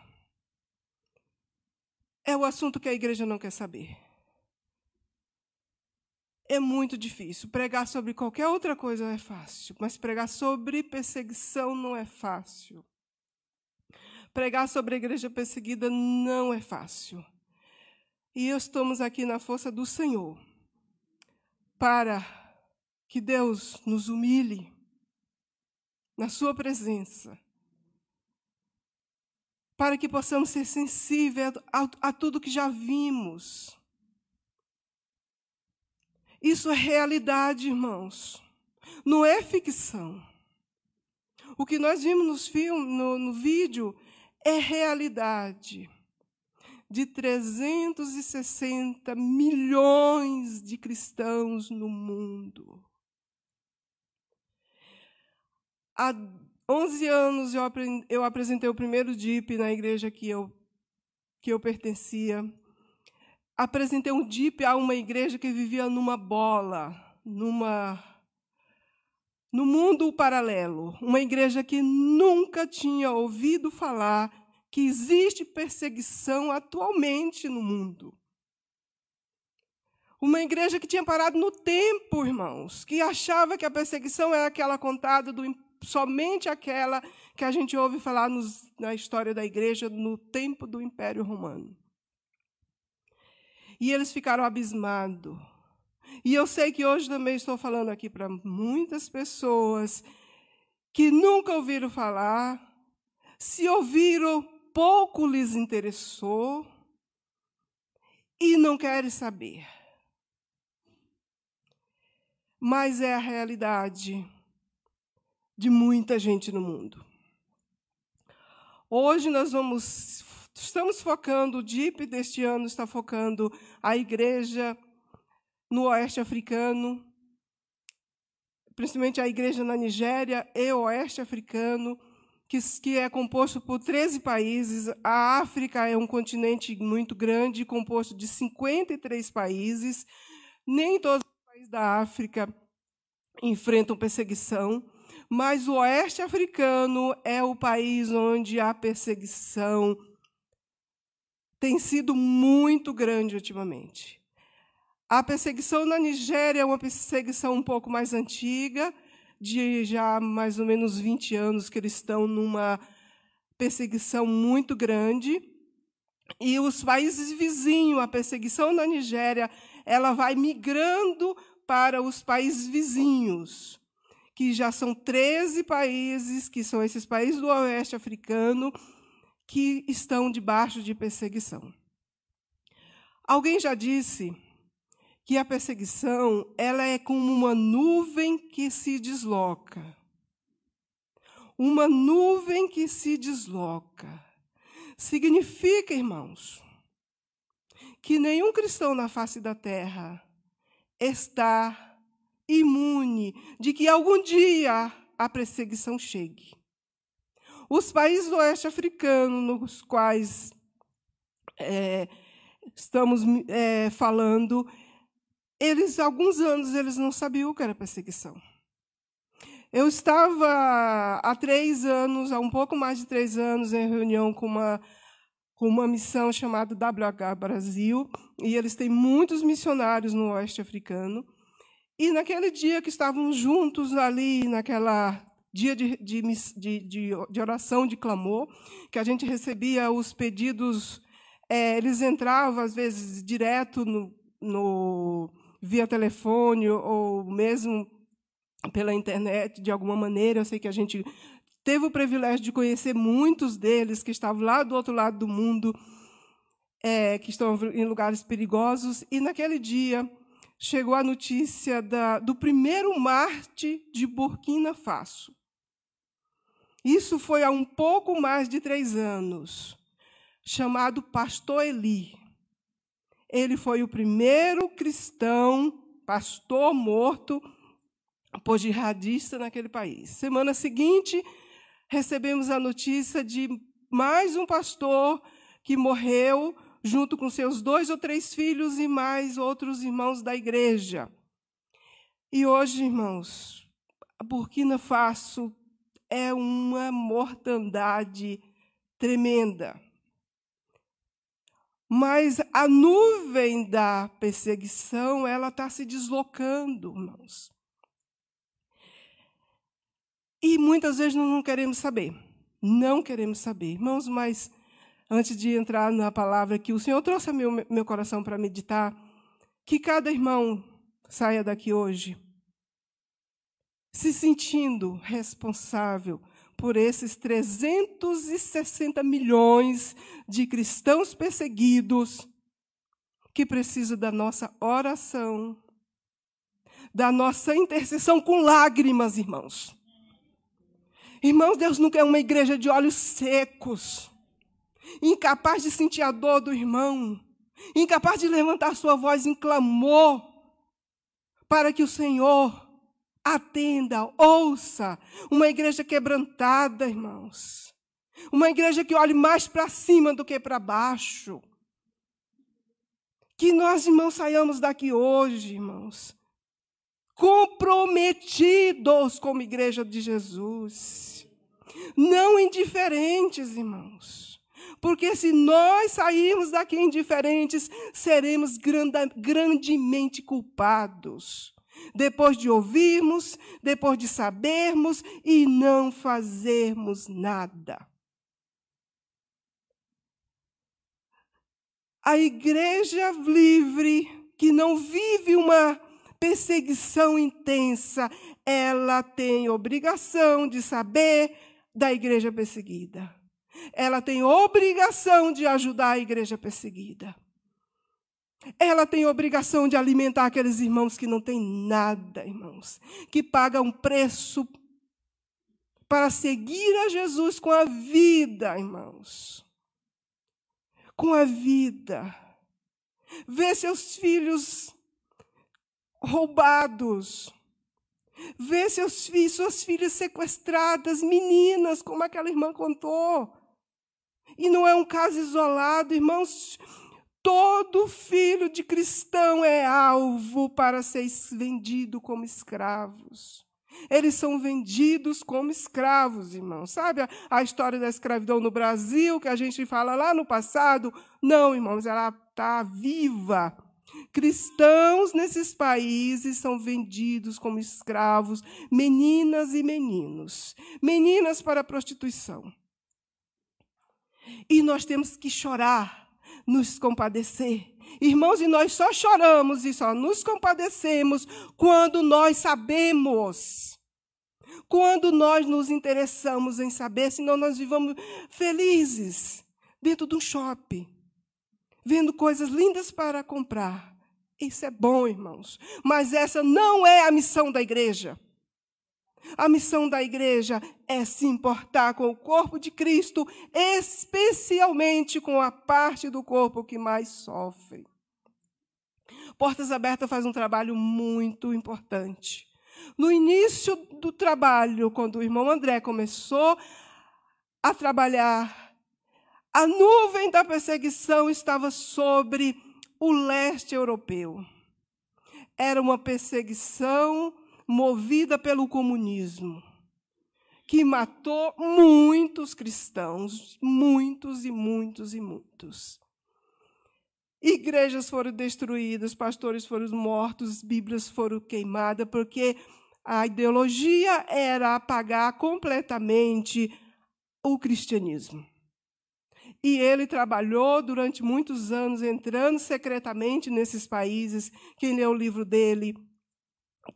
É o assunto que a igreja não quer saber. É muito difícil. Pregar sobre qualquer outra coisa é fácil, mas pregar sobre perseguição não é fácil. Pregar sobre a igreja perseguida não é fácil. E estamos aqui na força do Senhor para que Deus nos humilhe na Sua presença, para que possamos ser sensíveis a, a tudo que já vimos. Isso é realidade, irmãos, não é ficção. O que nós vimos nos filmes, no, no vídeo é realidade de 360 milhões de cristãos no mundo. Há 11 anos eu, eu apresentei o primeiro DIP na igreja que eu, que eu pertencia. Apresentei um DIP a uma igreja que vivia numa bola, numa no mundo paralelo, uma igreja que nunca tinha ouvido falar que existe perseguição atualmente no mundo. Uma igreja que tinha parado no tempo, irmãos, que achava que a perseguição era aquela contada do, somente aquela que a gente ouve falar nos, na história da igreja no tempo do Império Romano. E eles ficaram abismados e eu sei que hoje também estou falando aqui para muitas pessoas que nunca ouviram falar, se ouviram, pouco lhes interessou e não querem saber. Mas é a realidade de muita gente no mundo. Hoje nós vamos estamos focando, o DIP deste ano está focando a igreja no oeste africano, principalmente a igreja na Nigéria e oeste africano, que, que é composto por 13 países. A África é um continente muito grande, composto de 53 países. Nem todos os países da África enfrentam perseguição, mas o oeste africano é o país onde a perseguição tem sido muito grande ultimamente. A perseguição na Nigéria é uma perseguição um pouco mais antiga, de já mais ou menos 20 anos que eles estão numa perseguição muito grande. E os países vizinhos, a perseguição na Nigéria, ela vai migrando para os países vizinhos, que já são 13 países, que são esses países do oeste africano, que estão debaixo de perseguição. Alguém já disse que a perseguição ela é como uma nuvem que se desloca. Uma nuvem que se desloca. Significa, irmãos, que nenhum cristão na face da terra estar imune de que algum dia a perseguição chegue. Os países do oeste africano, nos quais é, estamos é, falando, eles, alguns anos, eles não sabiam o que era perseguição. Eu estava há três anos, há um pouco mais de três anos, em reunião com uma, com uma missão chamada WH Brasil, e eles têm muitos missionários no oeste africano. E naquele dia que estávamos juntos ali, naquela dia de, de, de, de oração, de clamor, que a gente recebia os pedidos, é, eles entravam, às vezes, direto no, no, via telefone ou mesmo pela internet, de alguma maneira. Eu sei que a gente teve o privilégio de conhecer muitos deles que estavam lá do outro lado do mundo, é, que estão em lugares perigosos. E naquele dia chegou a notícia da, do primeiro Marte de Burkina Faso. Isso foi há um pouco mais de três anos, chamado Pastor Eli. Ele foi o primeiro cristão, pastor morto por jihadista naquele país. Semana seguinte, recebemos a notícia de mais um pastor que morreu junto com seus dois ou três filhos e mais outros irmãos da igreja. E hoje, irmãos, a Burkina Faso é uma mortandade tremenda. Mas a nuvem da perseguição, ela está se deslocando, irmãos. E muitas vezes nós não queremos saber. Não queremos saber. Irmãos, mas antes de entrar na palavra que o Senhor trouxe meu, meu coração para meditar, que cada irmão saia daqui hoje se sentindo responsável por esses 360 milhões de cristãos perseguidos que precisam da nossa oração, da nossa intercessão com lágrimas, irmãos. Irmãos, Deus não quer uma igreja de olhos secos, incapaz de sentir a dor do irmão, incapaz de levantar sua voz em clamor para que o Senhor atenda, ouça. Uma igreja quebrantada, irmãos. Uma igreja que olhe mais para cima do que para baixo. Que nós, irmãos, saiamos daqui hoje, irmãos, comprometidos como igreja de Jesus. Não indiferentes, irmãos. Porque se nós sairmos daqui indiferentes, seremos grandemente culpados depois de ouvirmos, depois de sabermos e não fazermos nada. A igreja livre, que não vive uma perseguição intensa, ela tem obrigação de saber da igreja perseguida. Ela tem obrigação de ajudar a igreja perseguida. Ela tem obrigação de alimentar aqueles irmãos que não têm nada, irmãos, que pagam preço para seguir a Jesus com a vida, irmãos. Com a vida. Ver seus filhos roubados. Ver seus filhos, suas filhas sequestradas, meninas, como aquela irmã contou. E não é um caso isolado, irmãos. Todo filho de cristão é alvo para ser vendido como escravos. Eles são vendidos como escravos, irmãos. Sabe a, a, história da escravidão no Brasil, que a gente fala lá no passado? Não, irmãos, ela está viva. Cristãos nesses países são vendidos como escravos, meninas e meninos. Meninas para a prostituição. E nós temos que chorar nos compadecer. Irmãos, e nós só choramos e só nos compadecemos quando nós sabemos. Quando nós nos interessamos em saber, senão nós vivamos felizes dentro de um shopping, vendo coisas lindas para comprar. Isso é bom, irmãos. Mas essa não é a missão da igreja. A missão da igreja é se importar com o corpo de Cristo, especialmente com a parte do corpo que mais sofre. Portas Abertas faz um trabalho muito importante. No início do trabalho, quando o irmão André começou a trabalhar, a nuvem da perseguição estava sobre o leste europeu. Era uma perseguição movida pelo comunismo, que matou muitos cristãos, muitos e muitos e muitos. Igrejas foram destruídas, pastores foram mortos, Bíblias foram queimadas, porque a ideologia era apagar completamente o cristianismo. E ele trabalhou durante muitos anos, entrando secretamente nesses países. Quem leu o livro dele,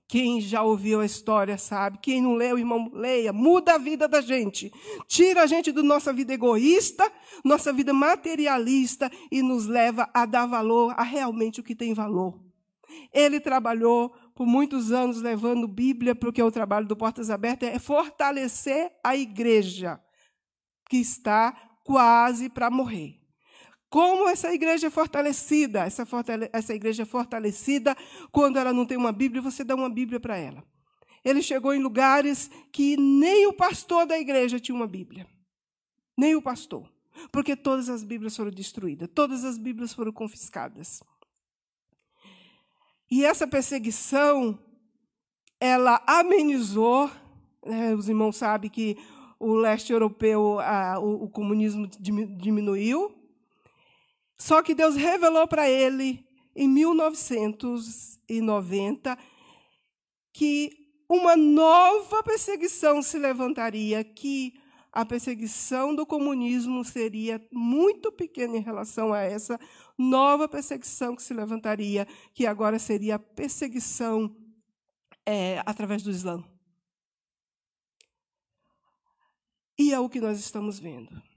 quem já ouviu a história sabe. Quem não leu, irmão, leia. Muda a vida da gente. Tira a gente da nossa vida egoísta, nossa vida materialista e nos leva a dar valor a realmente o que tem valor. Ele trabalhou por muitos anos levando Bíblia, porque o trabalho do Portas Abertas é fortalecer a igreja que está quase para morrer. Como essa igreja é fortalecida? Essa, fortale essa igreja é fortalecida quando ela não tem uma Bíblia, você dá uma Bíblia para ela. Ele chegou em lugares que nem o pastor da igreja tinha uma Bíblia. Nem o pastor. Porque todas as Bíblias foram destruídas, todas as Bíblias foram confiscadas. E essa perseguição, ela amenizou, né, os irmãos sabem que o leste europeu, a, o, o comunismo diminuiu, só que Deus revelou para ele, em 1990, que uma nova perseguição se levantaria, que a perseguição do comunismo seria muito pequena em relação a essa nova perseguição que se levantaria, que agora seria a perseguição é, através do Islã. E é o que nós estamos vendo.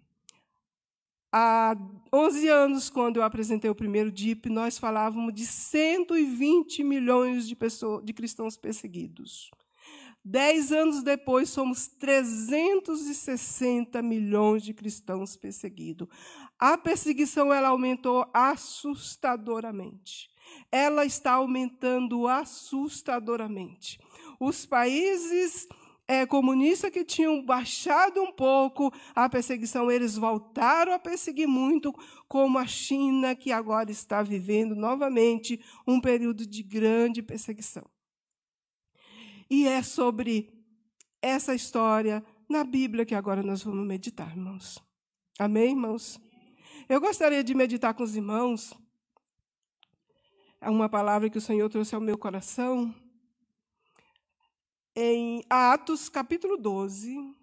Há 11 anos, quando eu apresentei o primeiro DIP, nós falávamos de 120 milhões de, pessoas, de cristãos perseguidos. Dez anos depois, somos 360 milhões de cristãos perseguidos. A perseguição ela aumentou assustadoramente. Ela está aumentando assustadoramente. Os países é, comunistas que tinham baixado um pouco a perseguição, eles voltaram a perseguir muito, como a China, que agora está vivendo novamente um período de grande perseguição. E é sobre essa história na Bíblia que agora nós vamos meditar, irmãos. Amém, irmãos? Eu gostaria de meditar com os irmãos. É uma palavra que o Senhor trouxe ao meu coração em Atos capítulo 12.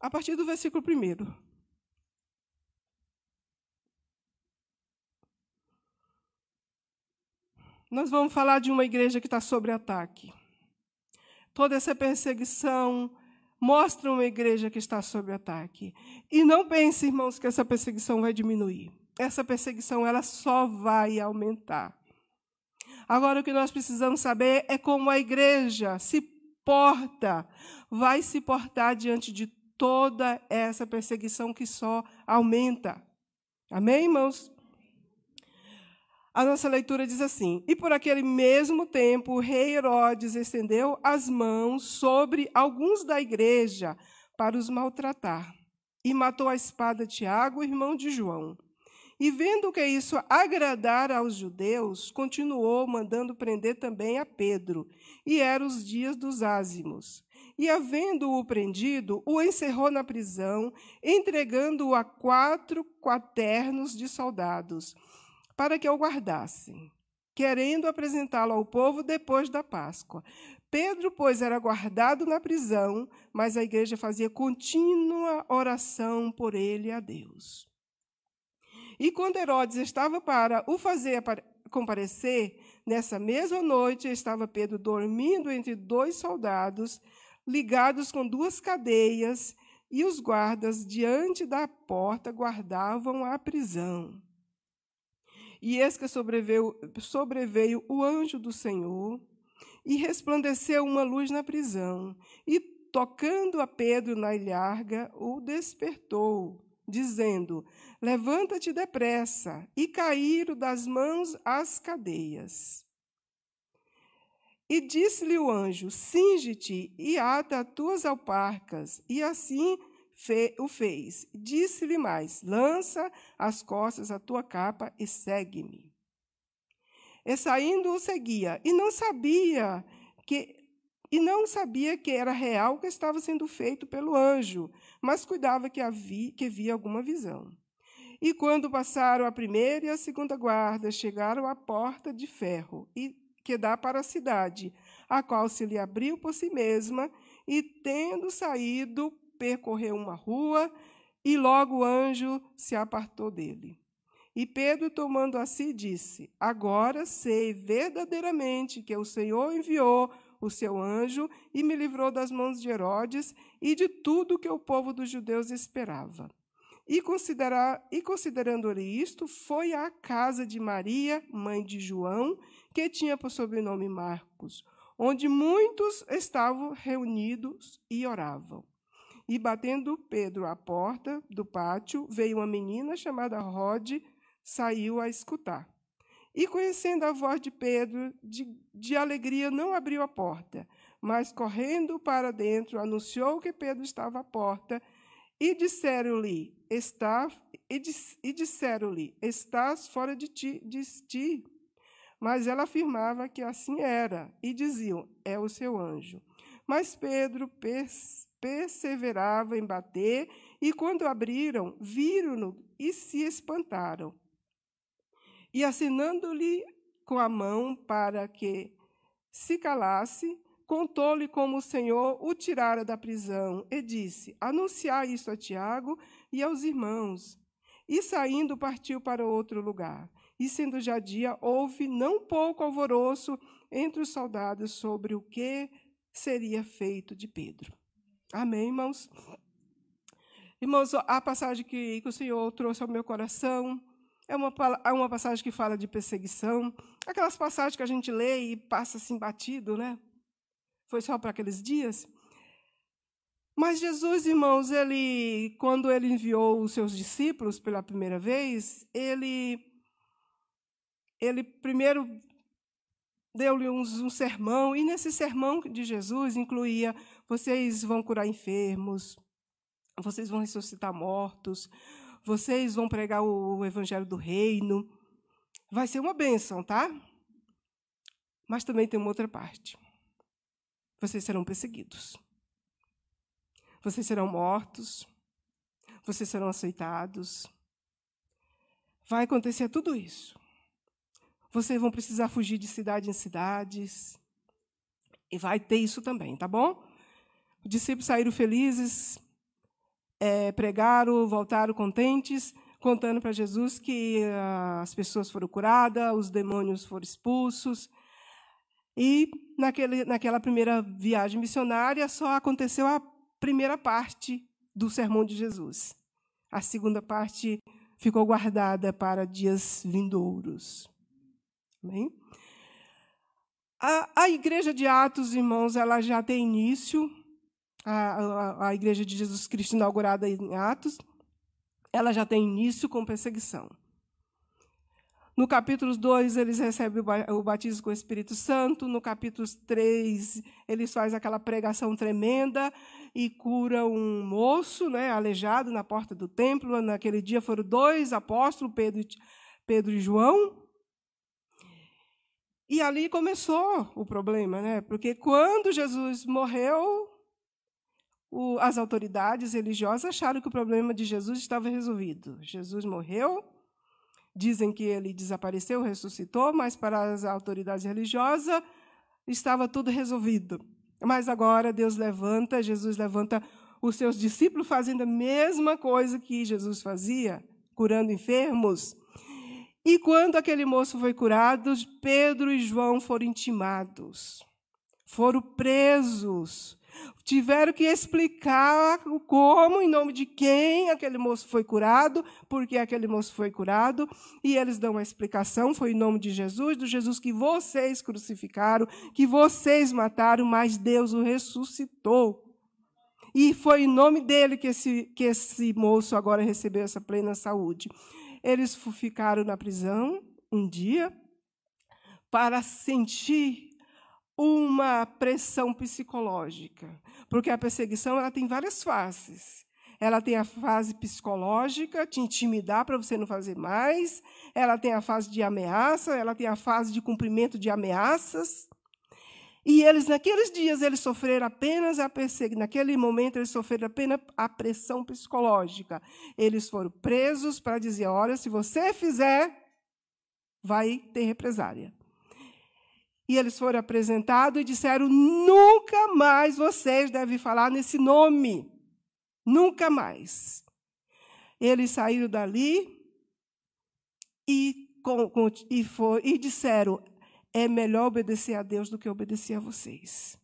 A partir do versículo 1. Nós vamos falar de uma igreja que está sob ataque. Toda essa perseguição mostra uma igreja que está sob ataque. E não pense, irmãos, que essa perseguição vai diminuir essa perseguição ela só vai aumentar. Agora, o que nós precisamos saber é como a igreja se porta, vai se portar diante de toda essa perseguição que só aumenta. Amém, irmãos? A nossa leitura diz assim: E por aquele mesmo tempo, o rei Herodes estendeu as mãos sobre alguns da igreja para os maltratar, e matou a espada Tiago, irmão de João. E vendo que isso agradara aos judeus, continuou mandando prender também a Pedro. E eram os dias dos ázimos. E, havendo-o prendido, o encerrou na prisão, entregando-o a quatro quaternos de soldados, para que o guardassem, querendo apresentá-lo ao povo depois da Páscoa. Pedro, pois, era guardado na prisão, mas a igreja fazia contínua oração por ele a Deus. E quando Herodes estava para o fazer comparecer, nessa mesma noite estava Pedro dormindo entre dois soldados, ligados com duas cadeias, e os guardas diante da porta guardavam a prisão. E eis que sobreveio, sobreveio o anjo do Senhor, e resplandeceu uma luz na prisão, e tocando a Pedro na ilharga, o despertou dizendo: Levanta-te depressa, e caíram das mãos as cadeias. E disse-lhe o anjo: Singe-te e ata as tuas alparcas. E assim fe o fez. Disse-lhe mais: Lança as costas a tua capa e segue-me. E saindo o seguia, e não sabia que e não sabia que era real o que estava sendo feito pelo anjo, mas cuidava que havia, que via alguma visão. E quando passaram a primeira e a segunda guarda, chegaram à porta de ferro e que dá para a cidade, a qual se lhe abriu por si mesma, e tendo saído, percorreu uma rua, e logo o anjo se apartou dele. E Pedro, tomando a si, disse: Agora sei verdadeiramente que o Senhor enviou o seu anjo e me livrou das mãos de Herodes e de tudo que o povo dos judeus esperava. E, considerar, e considerando-lhe isto, foi à casa de Maria, mãe de João, que tinha por sobrenome Marcos, onde muitos estavam reunidos e oravam. E batendo Pedro à porta do pátio, veio uma menina chamada Rode, saiu a escutar. E conhecendo a voz de Pedro, de, de alegria não abriu a porta, mas correndo para dentro, anunciou que Pedro estava à porta, e disseram-lhe: está, e, e disseram-lhe: Estás fora de ti, de ti. Mas ela afirmava que assim era, e diziam: É o seu anjo. Mas Pedro perseverava em bater, e quando abriram, viram-no e se espantaram. E assinando-lhe com a mão para que se calasse, contou-lhe como o Senhor o tirara da prisão e disse: Anunciai isso a Tiago e aos irmãos. E saindo, partiu para outro lugar. E sendo já dia, houve não pouco alvoroço entre os soldados sobre o que seria feito de Pedro. Amém, irmãos? Irmãos, a passagem que, que o Senhor trouxe ao meu coração é uma, é uma passagem que fala de perseguição. Aquelas passagens que a gente lê e passa assim batido, né? Foi só para aqueles dias. Mas Jesus, irmãos, ele, quando ele enviou os seus discípulos pela primeira vez, ele, ele primeiro deu-lhe um, um sermão, e nesse sermão de Jesus incluía: vocês vão curar enfermos, vocês vão ressuscitar mortos, vocês vão pregar o evangelho do reino. Vai ser uma bênção, tá? Mas também tem uma outra parte. Vocês serão perseguidos. Vocês serão mortos. Vocês serão aceitados. Vai acontecer tudo isso. Vocês vão precisar fugir de cidade em cidades. E vai ter isso também, tá bom? Os discípulos saíram felizes, é, pregaram, voltaram contentes, contando para Jesus que uh, as pessoas foram curadas, os demônios foram expulsos. E naquele, naquela primeira viagem missionária só aconteceu a primeira parte do sermão de Jesus. A segunda parte ficou guardada para dias vindouros. Amém? A, a igreja de Atos, irmãos, ela já tem início a, a, a Igreja de Jesus Cristo inaugurada em Atos, ela já tem início com perseguição. No capítulo 2, eles recebem o batismo com o Espírito Santo. No capítulo 3, eles fazem aquela pregação tremenda e cura um moço né, aleijado na porta do templo. Naquele dia foram dois apóstolos, Pedro, Pedro e João. E ali começou o problema, né? porque quando Jesus morreu, o, as autoridades religiosas acharam que o problema de Jesus estava resolvido. Jesus morreu, dizem que ele desapareceu, ressuscitou, mas para as autoridades religiosas estava tudo resolvido. Mas agora Deus levanta, Jesus levanta os seus discípulos fazendo a mesma coisa que Jesus fazia, curando enfermos. E quando aquele moço foi curado, Pedro e João foram intimados, foram presos tiveram que explicar como, em nome de quem aquele moço foi curado, por que aquele moço foi curado, e eles dão uma explicação: foi em nome de Jesus, do Jesus que vocês crucificaram, que vocês mataram, mas Deus o ressuscitou. E foi em nome dele que esse, que esse moço agora recebeu essa plena saúde. Eles ficaram na prisão um dia para sentir uma pressão psicológica, porque a perseguição ela tem várias fases. Ela tem a fase psicológica, te intimidar para você não fazer mais. Ela tem a fase de ameaça, ela tem a fase de cumprimento de ameaças. E eles, naqueles dias, eles sofreram apenas a perseguição. Naquele momento, eles sofreram apenas a pressão psicológica. Eles foram presos para dizer: olha, se você fizer, vai ter represária. E eles foram apresentados e disseram: nunca mais vocês devem falar nesse nome. Nunca mais. Eles saíram dali e, com, com, e, e disseram: é melhor obedecer a Deus do que obedecer a vocês.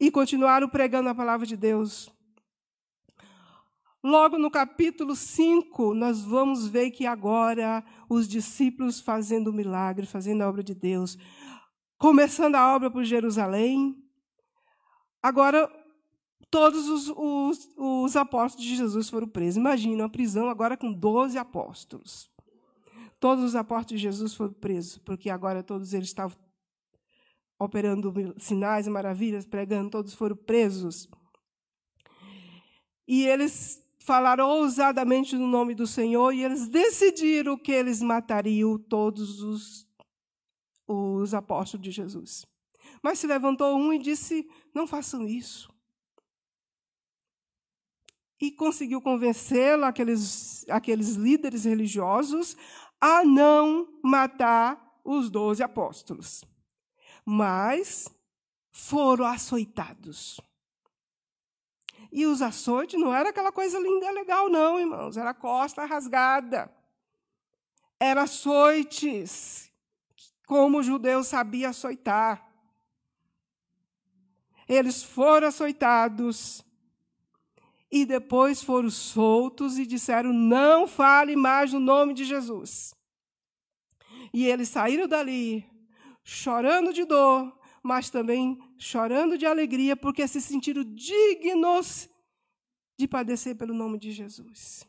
E continuaram pregando a palavra de Deus. Logo no capítulo 5, nós vamos ver que agora os discípulos fazendo o milagre, fazendo a obra de Deus, começando a obra por Jerusalém. Agora, todos os, os, os apóstolos de Jesus foram presos. Imagina uma prisão agora com 12 apóstolos. Todos os apóstolos de Jesus foram presos, porque agora todos eles estavam operando sinais e maravilhas, pregando, todos foram presos. E eles falaram ousadamente no nome do Senhor e eles decidiram que eles matariam todos os, os apóstolos de Jesus. Mas se levantou um e disse: Não façam isso. E conseguiu convencê-lo, aqueles, aqueles líderes religiosos, a não matar os doze apóstolos. Mas foram açoitados. E os açoites não era aquela coisa linda legal, não, irmãos. Era costa rasgada. Era açoites, como o judeu sabia açoitar. Eles foram açoitados e depois foram soltos e disseram: Não fale mais no nome de Jesus. E eles saíram dali chorando de dor, mas também chorando de alegria, porque se sentiram dignos de padecer pelo nome de Jesus.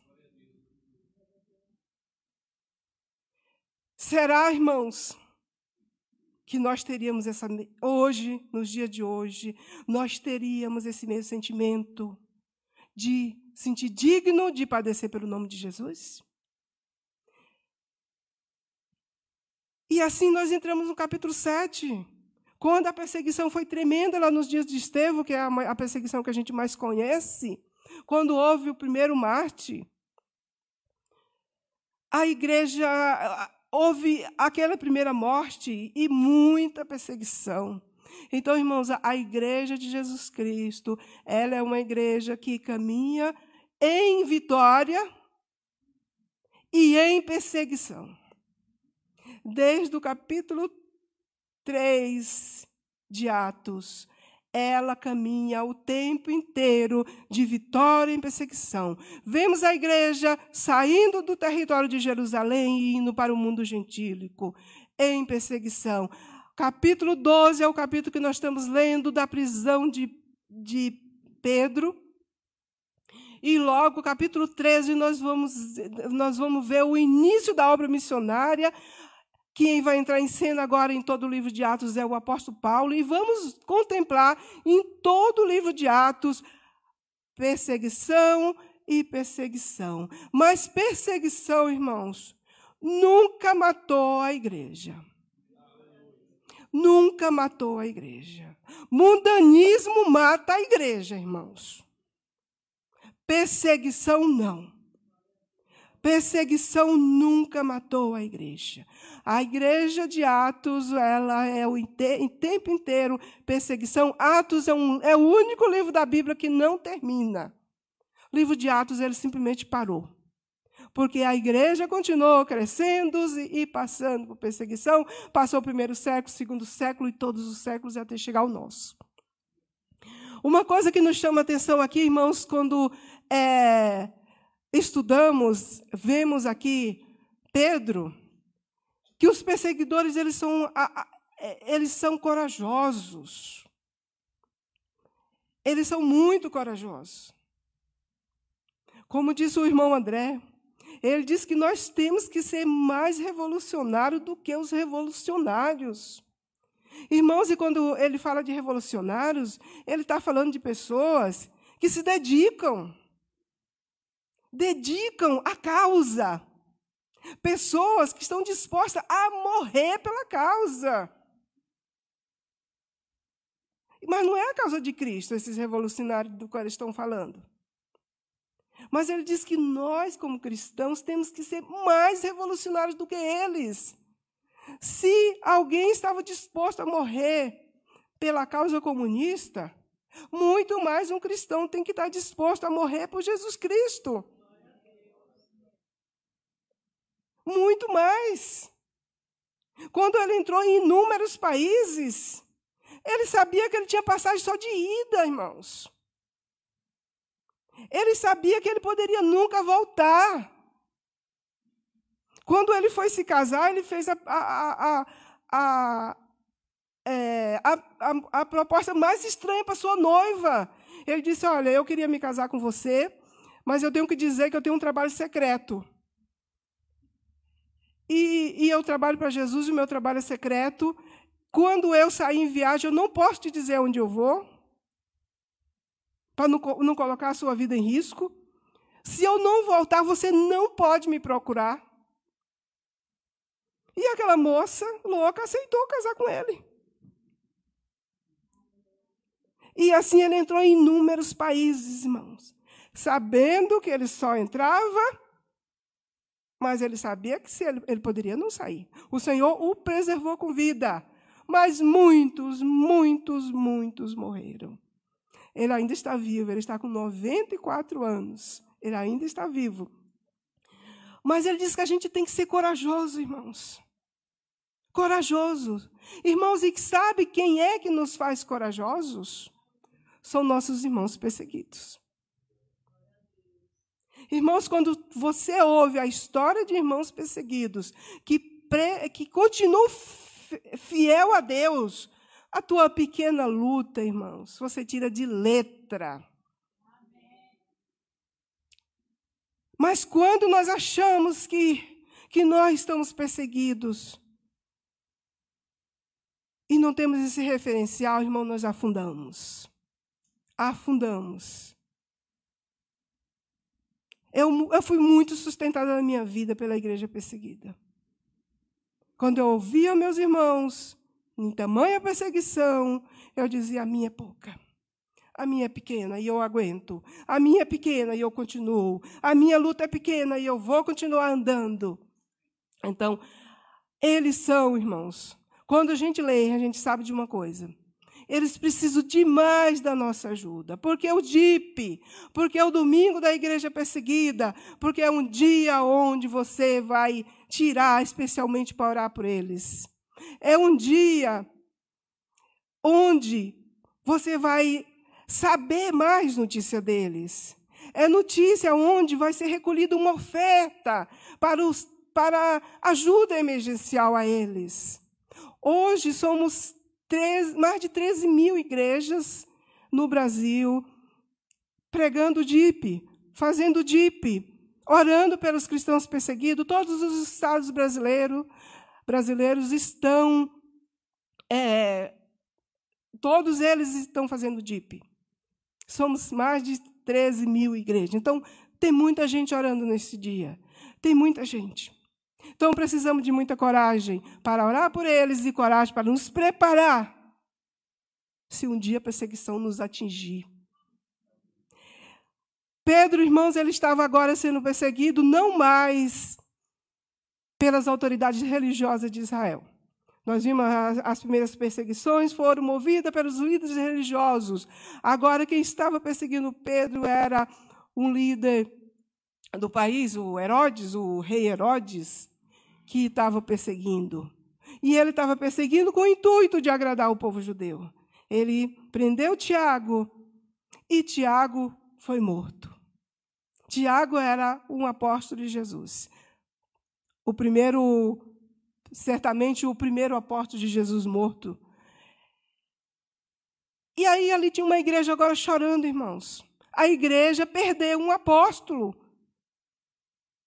Será, irmãos, que nós teríamos essa hoje, nos dias de hoje, nós teríamos esse mesmo sentimento de sentir digno de padecer pelo nome de Jesus? E assim nós entramos no capítulo 7. Quando a perseguição foi tremenda lá nos dias de Estevão, que é a perseguição que a gente mais conhece, quando houve o primeiro Marte, a igreja houve aquela primeira morte e muita perseguição. Então, irmãos, a igreja de Jesus Cristo, ela é uma igreja que caminha em vitória e em perseguição. Desde o capítulo 3 de Atos, ela caminha o tempo inteiro de vitória em perseguição. Vemos a igreja saindo do território de Jerusalém e indo para o mundo gentílico em perseguição capítulo 12 é o capítulo que nós estamos lendo da prisão de, de Pedro. E logo, capítulo 13, nós vamos, nós vamos ver o início da obra missionária. Quem vai entrar em cena agora em todo o livro de Atos é o apóstolo Paulo. E vamos contemplar em todo o livro de Atos perseguição e perseguição. Mas perseguição, irmãos, nunca matou a igreja nunca matou a igreja. Mundanismo mata a igreja, irmãos. Perseguição não. Perseguição nunca matou a igreja. A igreja de Atos, ela é o em tempo inteiro perseguição. Atos é, um, é o único livro da Bíblia que não termina. O livro de Atos, ele simplesmente parou porque a igreja continuou crescendo e passando por perseguição. Passou o primeiro século, segundo século e todos os séculos até chegar ao nosso. Uma coisa que nos chama atenção aqui, irmãos, quando é, estudamos, vemos aqui Pedro, que os perseguidores eles são, é, eles são corajosos. eles são muito corajosos. Como disse o irmão André, ele diz que nós temos que ser mais revolucionários do que os revolucionários. Irmãos, e quando ele fala de revolucionários, ele está falando de pessoas que se dedicam. Dedicam à causa. Pessoas que estão dispostas a morrer pela causa. Mas não é a causa de Cristo, esses revolucionários do qual eles estão falando. Mas ele diz que nós, como cristãos, temos que ser mais revolucionários do que eles. Se alguém estava disposto a morrer pela causa comunista, muito mais um cristão tem que estar disposto a morrer por Jesus Cristo. Muito mais. Quando ele entrou em inúmeros países, ele sabia que ele tinha passagem só de ida, irmãos. Ele sabia que ele poderia nunca voltar. Quando ele foi se casar, ele fez a, a, a, a, é, proposta mais estranha para sua noiva. Ele disse: Olha, eu queria me casar com você, mas eu tenho que dizer que eu tenho um trabalho secreto. E, e eu trabalho para Jesus, e o meu trabalho é secreto. Quando eu sair em viagem, eu não posso te dizer onde eu vou, para não, não colocar a sua vida em risco. Se eu não voltar, você não pode me procurar. E aquela moça louca aceitou casar com ele. E assim ele entrou em inúmeros países, irmãos, sabendo que ele só entrava, mas ele sabia que se ele, ele poderia não sair. O Senhor o preservou com vida. Mas muitos, muitos, muitos morreram. Ele ainda está vivo, ele está com 94 anos. Ele ainda está vivo. Mas ele diz que a gente tem que ser corajoso, irmãos. Corajoso. Irmãos, e sabe quem é que nos faz corajosos? São nossos irmãos perseguidos. Irmãos, quando você ouve a história de irmãos perseguidos que, pre, que continuam fiel a Deus, a tua pequena luta, irmãos, você tira de letra. Mas quando nós achamos que, que nós estamos perseguidos e não temos esse referencial, irmão, nós afundamos. Afundamos. Eu, eu fui muito sustentada na minha vida pela igreja perseguida. Quando eu ouvia meus irmãos em tamanha perseguição, eu dizia: a minha é pouca. A minha é pequena e eu aguento. A minha é pequena e eu continuo. A minha luta é pequena e eu vou continuar andando. Então, eles são, irmãos. Quando a gente lê, a gente sabe de uma coisa eles precisam demais da nossa ajuda. Porque é o DIP, porque é o domingo da igreja perseguida, porque é um dia onde você vai tirar especialmente para orar por eles. É um dia onde você vai saber mais notícia deles. É notícia onde vai ser recolhida uma oferta para, os, para ajuda emergencial a eles. Hoje somos mais de 13 mil igrejas no Brasil pregando DIP, fazendo DIP, orando pelos cristãos perseguidos. Todos os estados brasileiros, brasileiros estão. É, todos eles estão fazendo DIP. Somos mais de 13 mil igrejas. Então, tem muita gente orando nesse dia. Tem muita gente. Então precisamos de muita coragem para orar por eles e coragem para nos preparar se um dia a perseguição nos atingir. Pedro, irmãos, ele estava agora sendo perseguido não mais pelas autoridades religiosas de Israel. Nós vimos as primeiras perseguições foram movidas pelos líderes religiosos. Agora quem estava perseguindo Pedro era um líder do país, o Herodes, o rei Herodes, que estava perseguindo. E ele estava perseguindo com o intuito de agradar o povo judeu. Ele prendeu Tiago e Tiago foi morto. Tiago era um apóstolo de Jesus. O primeiro, certamente o primeiro apóstolo de Jesus morto. E aí ali tinha uma igreja agora chorando, irmãos. A igreja perdeu um apóstolo.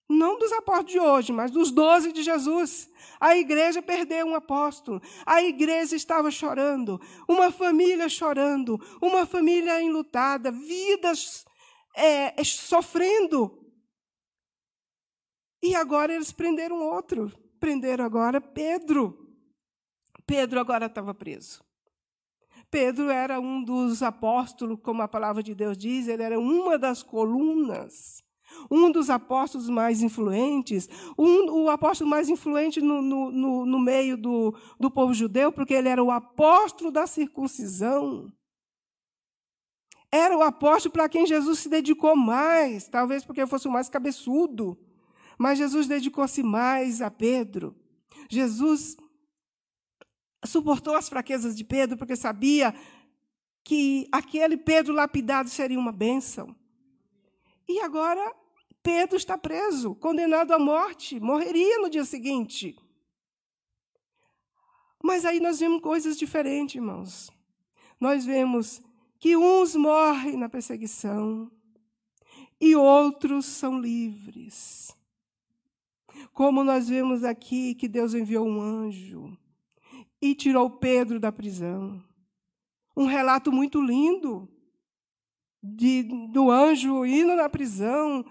Não dos apóstolos de hoje, mas dos doze de Jesus. A igreja perdeu um apóstolo. A igreja estava chorando. Uma família chorando. Uma família enlutada. Vidas é, sofrendo. E agora eles prenderam outro. Prenderam agora Pedro. Pedro agora estava preso. Pedro era um dos apóstolos, como a palavra de Deus diz, ele era uma das colunas um dos apóstolos mais influentes, um, o apóstolo mais influente no, no, no, no meio do, do povo judeu, porque ele era o apóstolo da circuncisão. Era o apóstolo para quem Jesus se dedicou mais, talvez porque fosse o mais cabeçudo. Mas Jesus dedicou-se mais a Pedro. Jesus suportou as fraquezas de Pedro, porque sabia que aquele Pedro lapidado seria uma bênção. E agora Pedro está preso, condenado à morte, morreria no dia seguinte. Mas aí nós vemos coisas diferentes, irmãos. Nós vemos que uns morrem na perseguição e outros são livres. Como nós vemos aqui que Deus enviou um anjo e tirou Pedro da prisão. Um relato muito lindo de, do anjo indo na prisão,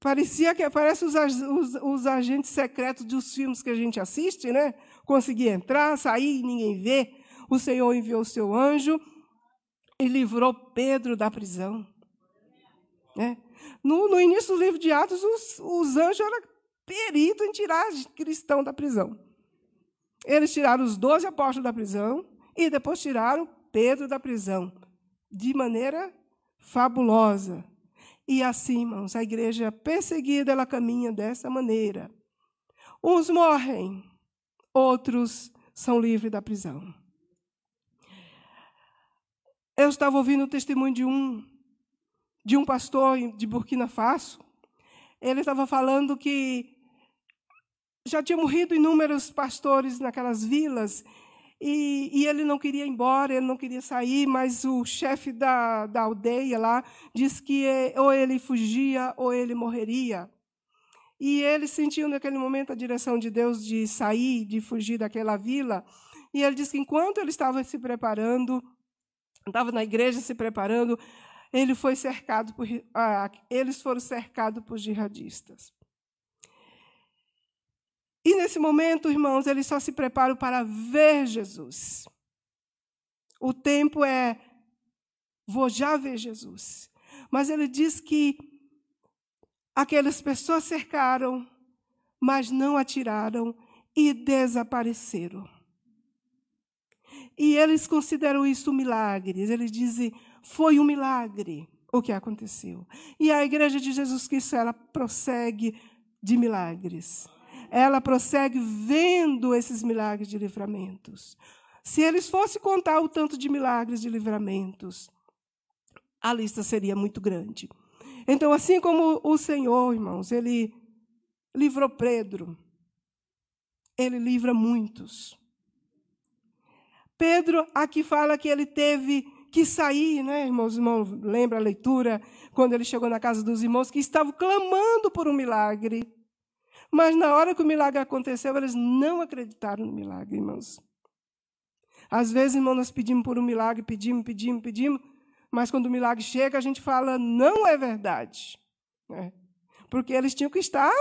Parecia que parece os, os, os, agentes secretos dos filmes que a gente assiste, né? Conseguir entrar, sair ninguém vê. O Senhor enviou o seu anjo e livrou Pedro da prisão. Né? No, no início do livro de Atos, os, os anjos eram peritos em tirar cristão da prisão. Eles tiraram os doze apóstolos da prisão e depois tiraram Pedro da prisão, de maneira fabulosa. E assim, irmãos, a igreja perseguida, ela caminha dessa maneira. Uns morrem, outros são livres da prisão. Eu estava ouvindo o testemunho de um de um pastor de Burkina Faso. Ele estava falando que já tinha morrido inúmeros pastores naquelas vilas e, e, ele não queria ir embora, ele não queria sair, mas o chefe da, da aldeia lá disse que ou ele fugia ou ele morreria. E ele sentiu naquele momento a direção de Deus de sair, de fugir daquela vila. E ele disse que enquanto ele estava se preparando, estava na igreja se preparando, ele foi cercado por, ah, eles foram cercados por jihadistas. E nesse momento, irmãos, eles só se preparam para ver Jesus. O tempo é, vou já ver Jesus. Mas ele diz que aquelas pessoas cercaram, mas não atiraram e desapareceram. E eles consideram isso um milagre. Eles dizem, foi um milagre o que aconteceu. E a igreja de Jesus Cristo, ela prossegue de milagres ela prossegue vendo esses milagres de livramentos. Se eles fossem contar o tanto de milagres de livramentos, a lista seria muito grande. Então, assim como o Senhor, irmãos, ele livrou Pedro, ele livra muitos. Pedro aqui fala que ele teve que sair, né, irmãos? Lembra a leitura quando ele chegou na casa dos irmãos que estavam clamando por um milagre. Mas na hora que o milagre aconteceu, eles não acreditaram no milagre, irmãos. Às vezes, irmãos, nós pedimos por um milagre, pedimos, pedimos, pedimos, mas quando o milagre chega, a gente fala, não é verdade. Né? Porque eles tinham que estar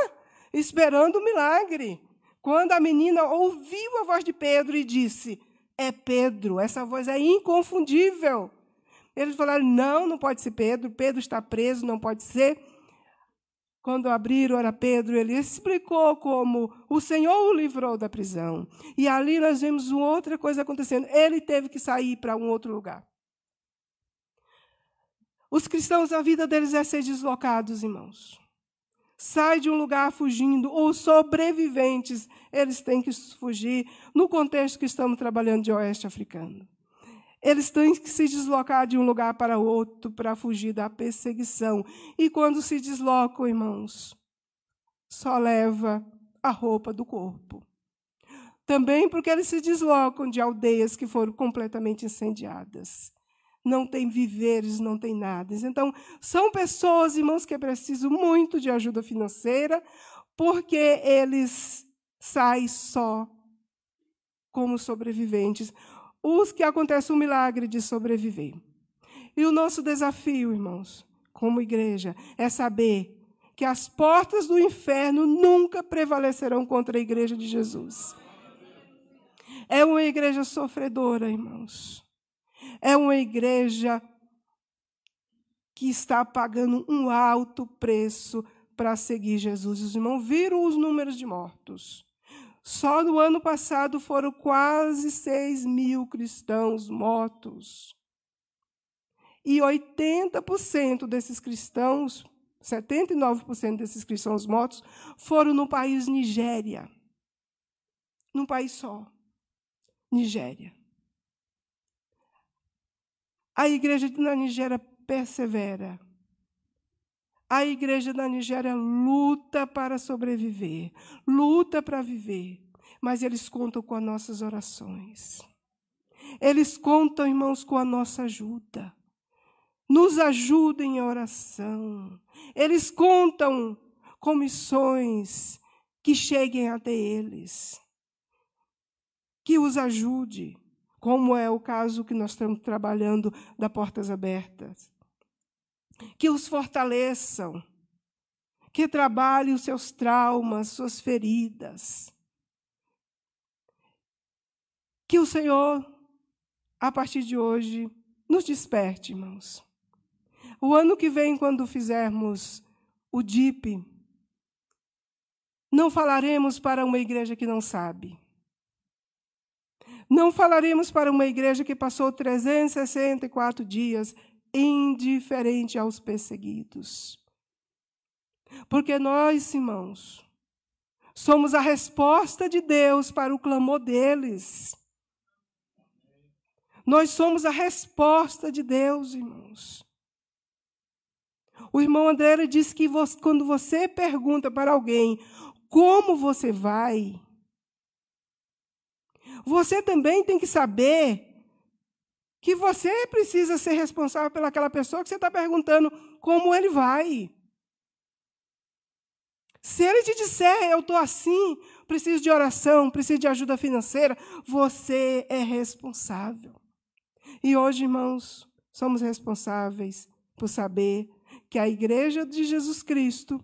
esperando o milagre. Quando a menina ouviu a voz de Pedro e disse: É Pedro, essa voz é inconfundível. Eles falaram: Não, não pode ser Pedro, Pedro está preso, não pode ser. Quando abriram, era Pedro, ele explicou como o Senhor o livrou da prisão. E ali nós vemos outra coisa acontecendo. Ele teve que sair para um outro lugar. Os cristãos, a vida deles é ser deslocados, irmãos. Sai de um lugar fugindo. Os sobreviventes, eles têm que fugir no contexto que estamos trabalhando de oeste africano. Eles têm que se deslocar de um lugar para outro para fugir da perseguição. E quando se deslocam, irmãos, só leva a roupa do corpo. Também porque eles se deslocam de aldeias que foram completamente incendiadas. Não tem viveres, não tem nada. Então, são pessoas, irmãos, que precisam muito de ajuda financeira, porque eles saem só como sobreviventes. Os que acontece um milagre de sobreviver. E o nosso desafio, irmãos, como igreja, é saber que as portas do inferno nunca prevalecerão contra a igreja de Jesus. É uma igreja sofredora, irmãos. É uma igreja que está pagando um alto preço para seguir Jesus. Os irmãos viram os números de mortos. Só no ano passado foram quase 6 mil cristãos mortos. E 80% desses cristãos, 79% desses cristãos mortos, foram no país Nigéria. Num país só. Nigéria. A igreja na Nigéria persevera. A igreja da Nigéria luta para sobreviver, luta para viver, mas eles contam com as nossas orações. Eles contam, irmãos, com a nossa ajuda. Nos ajudem em oração. Eles contam com missões que cheguem até eles que os ajude, como é o caso que nós estamos trabalhando da Portas Abertas. Que os fortaleçam, que trabalhem os seus traumas, suas feridas. Que o Senhor, a partir de hoje, nos desperte, irmãos. O ano que vem, quando fizermos o DIP, não falaremos para uma igreja que não sabe. Não falaremos para uma igreja que passou 364 dias indiferente aos perseguidos. Porque nós, irmãos, somos a resposta de Deus para o clamor deles. Nós somos a resposta de Deus, irmãos. O irmão André disse que quando você pergunta para alguém como você vai, você também tem que saber que você precisa ser responsável pelaquela pessoa que você está perguntando como ele vai. Se ele te disser, eu estou assim, preciso de oração, preciso de ajuda financeira, você é responsável. E hoje, irmãos, somos responsáveis por saber que a igreja de Jesus Cristo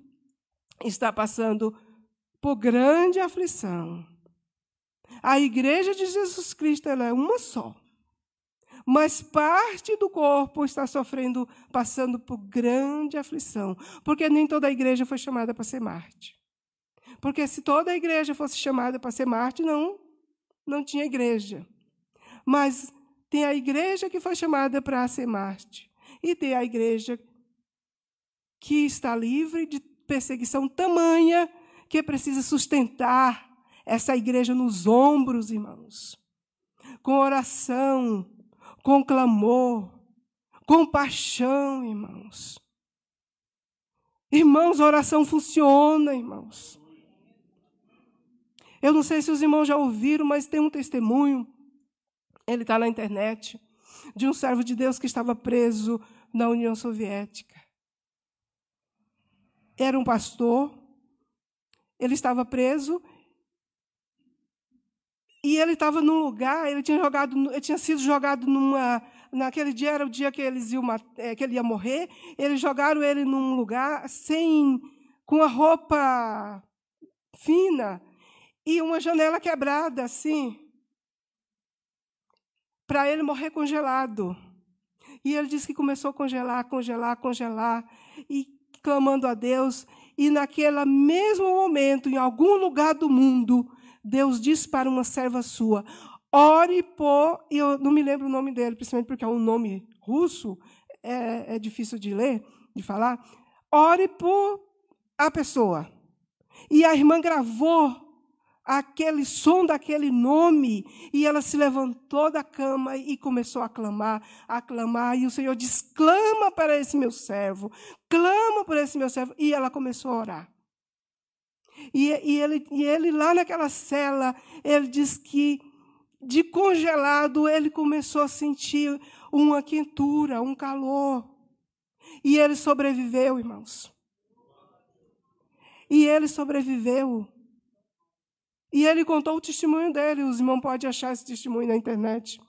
está passando por grande aflição. A igreja de Jesus Cristo ela é uma só. Mas parte do corpo está sofrendo, passando por grande aflição, porque nem toda a igreja foi chamada para ser Marte. Porque se toda a igreja fosse chamada para ser Marte, não, não tinha igreja. Mas tem a igreja que foi chamada para ser Marte, e tem a igreja que está livre de perseguição tamanha que precisa sustentar essa igreja nos ombros, irmãos, com oração, com clamor, com paixão, irmãos. Irmãos, oração funciona, irmãos. Eu não sei se os irmãos já ouviram, mas tem um testemunho, ele está na internet, de um servo de Deus que estava preso na União Soviética. Era um pastor, ele estava preso e ele estava num lugar, ele tinha, jogado, ele tinha sido jogado numa. Naquele dia era o dia que, eles iam, é, que ele ia morrer. Eles jogaram ele num lugar sem. com a roupa fina e uma janela quebrada, assim. Para ele morrer congelado. E ele disse que começou a congelar, congelar, congelar, e clamando a Deus. E naquele mesmo momento, em algum lugar do mundo, Deus disse para uma serva sua: ore por. E eu não me lembro o nome dele, principalmente porque é um nome russo, é, é difícil de ler, de falar. Ore por a pessoa. E a irmã gravou aquele som daquele nome, e ela se levantou da cama e começou a clamar, a clamar, e o Senhor diz: clama para esse meu servo, clama por esse meu servo, e ela começou a orar. E, e, ele, e ele, lá naquela cela, ele diz que, de congelado, ele começou a sentir uma quentura, um calor. E ele sobreviveu, irmãos. E ele sobreviveu. E ele contou o testemunho dele. Os irmãos podem achar esse testemunho na internet.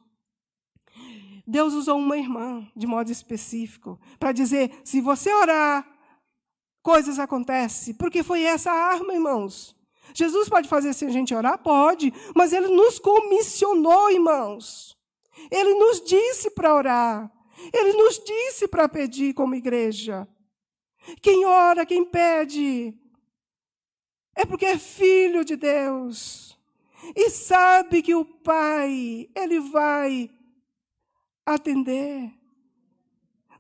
Deus usou uma irmã, de modo específico, para dizer: se você orar, coisas acontecem. Porque foi essa arma, irmãos. Jesus pode fazer se a gente orar? Pode. Mas ele nos comissionou, irmãos. Ele nos disse para orar. Ele nos disse para pedir como igreja. Quem ora, quem pede, é porque é filho de Deus. E sabe que o Pai, Ele vai atender.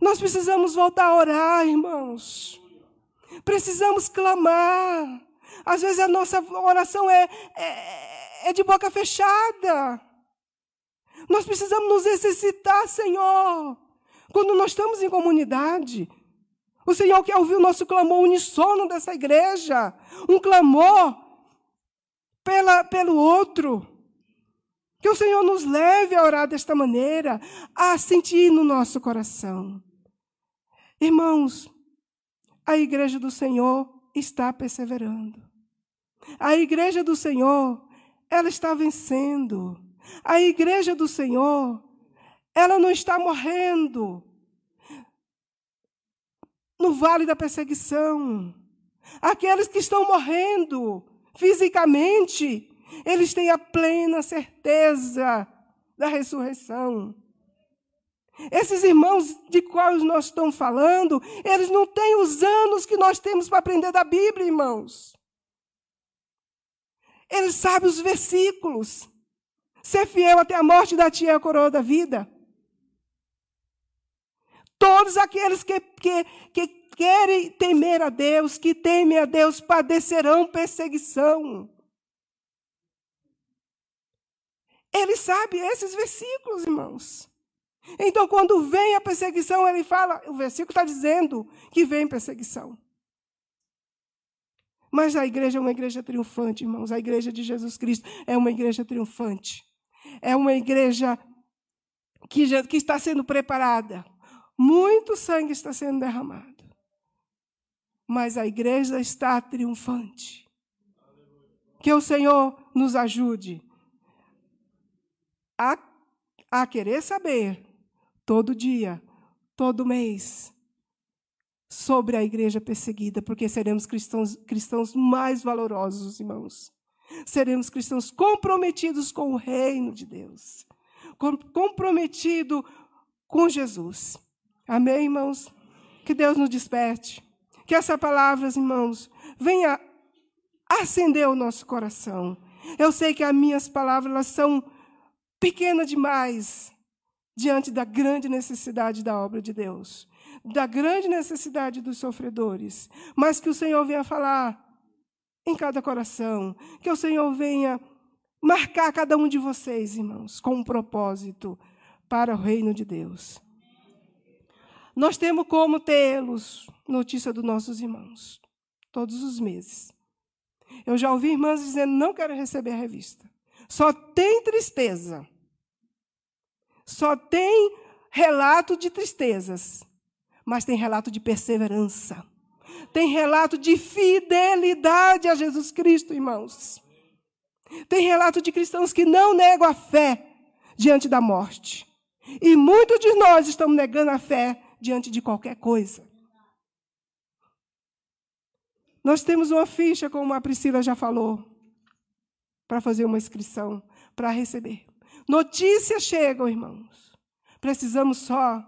Nós precisamos voltar a orar, irmãos. Precisamos clamar. Às vezes a nossa oração é, é, é de boca fechada. Nós precisamos nos exercitar, Senhor. Quando nós estamos em comunidade, o Senhor quer ouvir o nosso clamor unissono dessa igreja. Um clamor pela, pelo outro. Que o Senhor nos leve a orar desta maneira, a sentir no nosso coração. Irmãos, a igreja do Senhor está perseverando. A igreja do Senhor, ela está vencendo. A igreja do Senhor, ela não está morrendo no vale da perseguição. Aqueles que estão morrendo fisicamente, eles têm a plena certeza da ressurreição. Esses irmãos de quais nós estamos falando, eles não têm os anos que nós temos para aprender da Bíblia, irmãos. Eles sabem os versículos. Ser fiel até a morte da tia é a coroa da vida. Todos aqueles que, que, que querem temer a Deus, que temem a Deus, padecerão perseguição. Ele sabe esses versículos, irmãos. Então, quando vem a perseguição, ele fala, o versículo está dizendo que vem perseguição. Mas a igreja é uma igreja triunfante, irmãos. A igreja de Jesus Cristo é uma igreja triunfante. É uma igreja que, que está sendo preparada. Muito sangue está sendo derramado. Mas a igreja está triunfante. Que o Senhor nos ajude a, a querer saber todo dia, todo mês, sobre a igreja perseguida, porque seremos cristãos, cristãos mais valorosos, irmãos. Seremos cristãos comprometidos com o reino de Deus, comprometido com Jesus. Amém, irmãos? Que Deus nos desperte. Que essa palavra, irmãos, venha acender o nosso coração. Eu sei que as minhas palavras são pequenas demais diante da grande necessidade da obra de Deus, da grande necessidade dos sofredores, mas que o Senhor venha falar em cada coração, que o Senhor venha marcar cada um de vocês, irmãos, com um propósito para o reino de Deus. Nós temos como tê-los notícia dos nossos irmãos, todos os meses. Eu já ouvi irmãs dizendo: não quero receber a revista. Só tem tristeza. Só tem relato de tristezas, mas tem relato de perseverança. Tem relato de fidelidade a Jesus Cristo, irmãos. Tem relato de cristãos que não negam a fé diante da morte. E muitos de nós estamos negando a fé diante de qualquer coisa. Nós temos uma ficha, como a Priscila já falou, para fazer uma inscrição, para receber. Notícias chegam, irmãos. Precisamos só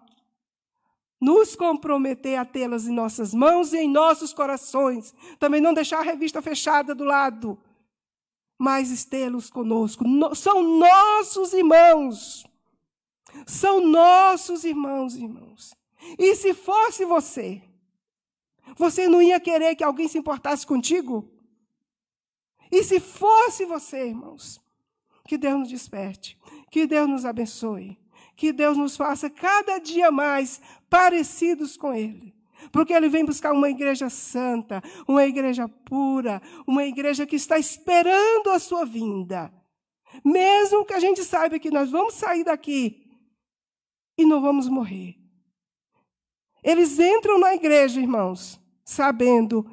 nos comprometer a tê-las em nossas mãos e em nossos corações. Também não deixar a revista fechada do lado, mas tê-los conosco. No, são nossos irmãos. São nossos irmãos, irmãos. E se fosse você, você não ia querer que alguém se importasse contigo? E se fosse você, irmãos, que Deus nos desperte, que Deus nos abençoe, que Deus nos faça cada dia mais parecidos com Ele. Porque ele vem buscar uma igreja santa, uma igreja pura, uma igreja que está esperando a sua vinda. Mesmo que a gente saiba que nós vamos sair daqui e não vamos morrer. Eles entram na igreja, irmãos, sabendo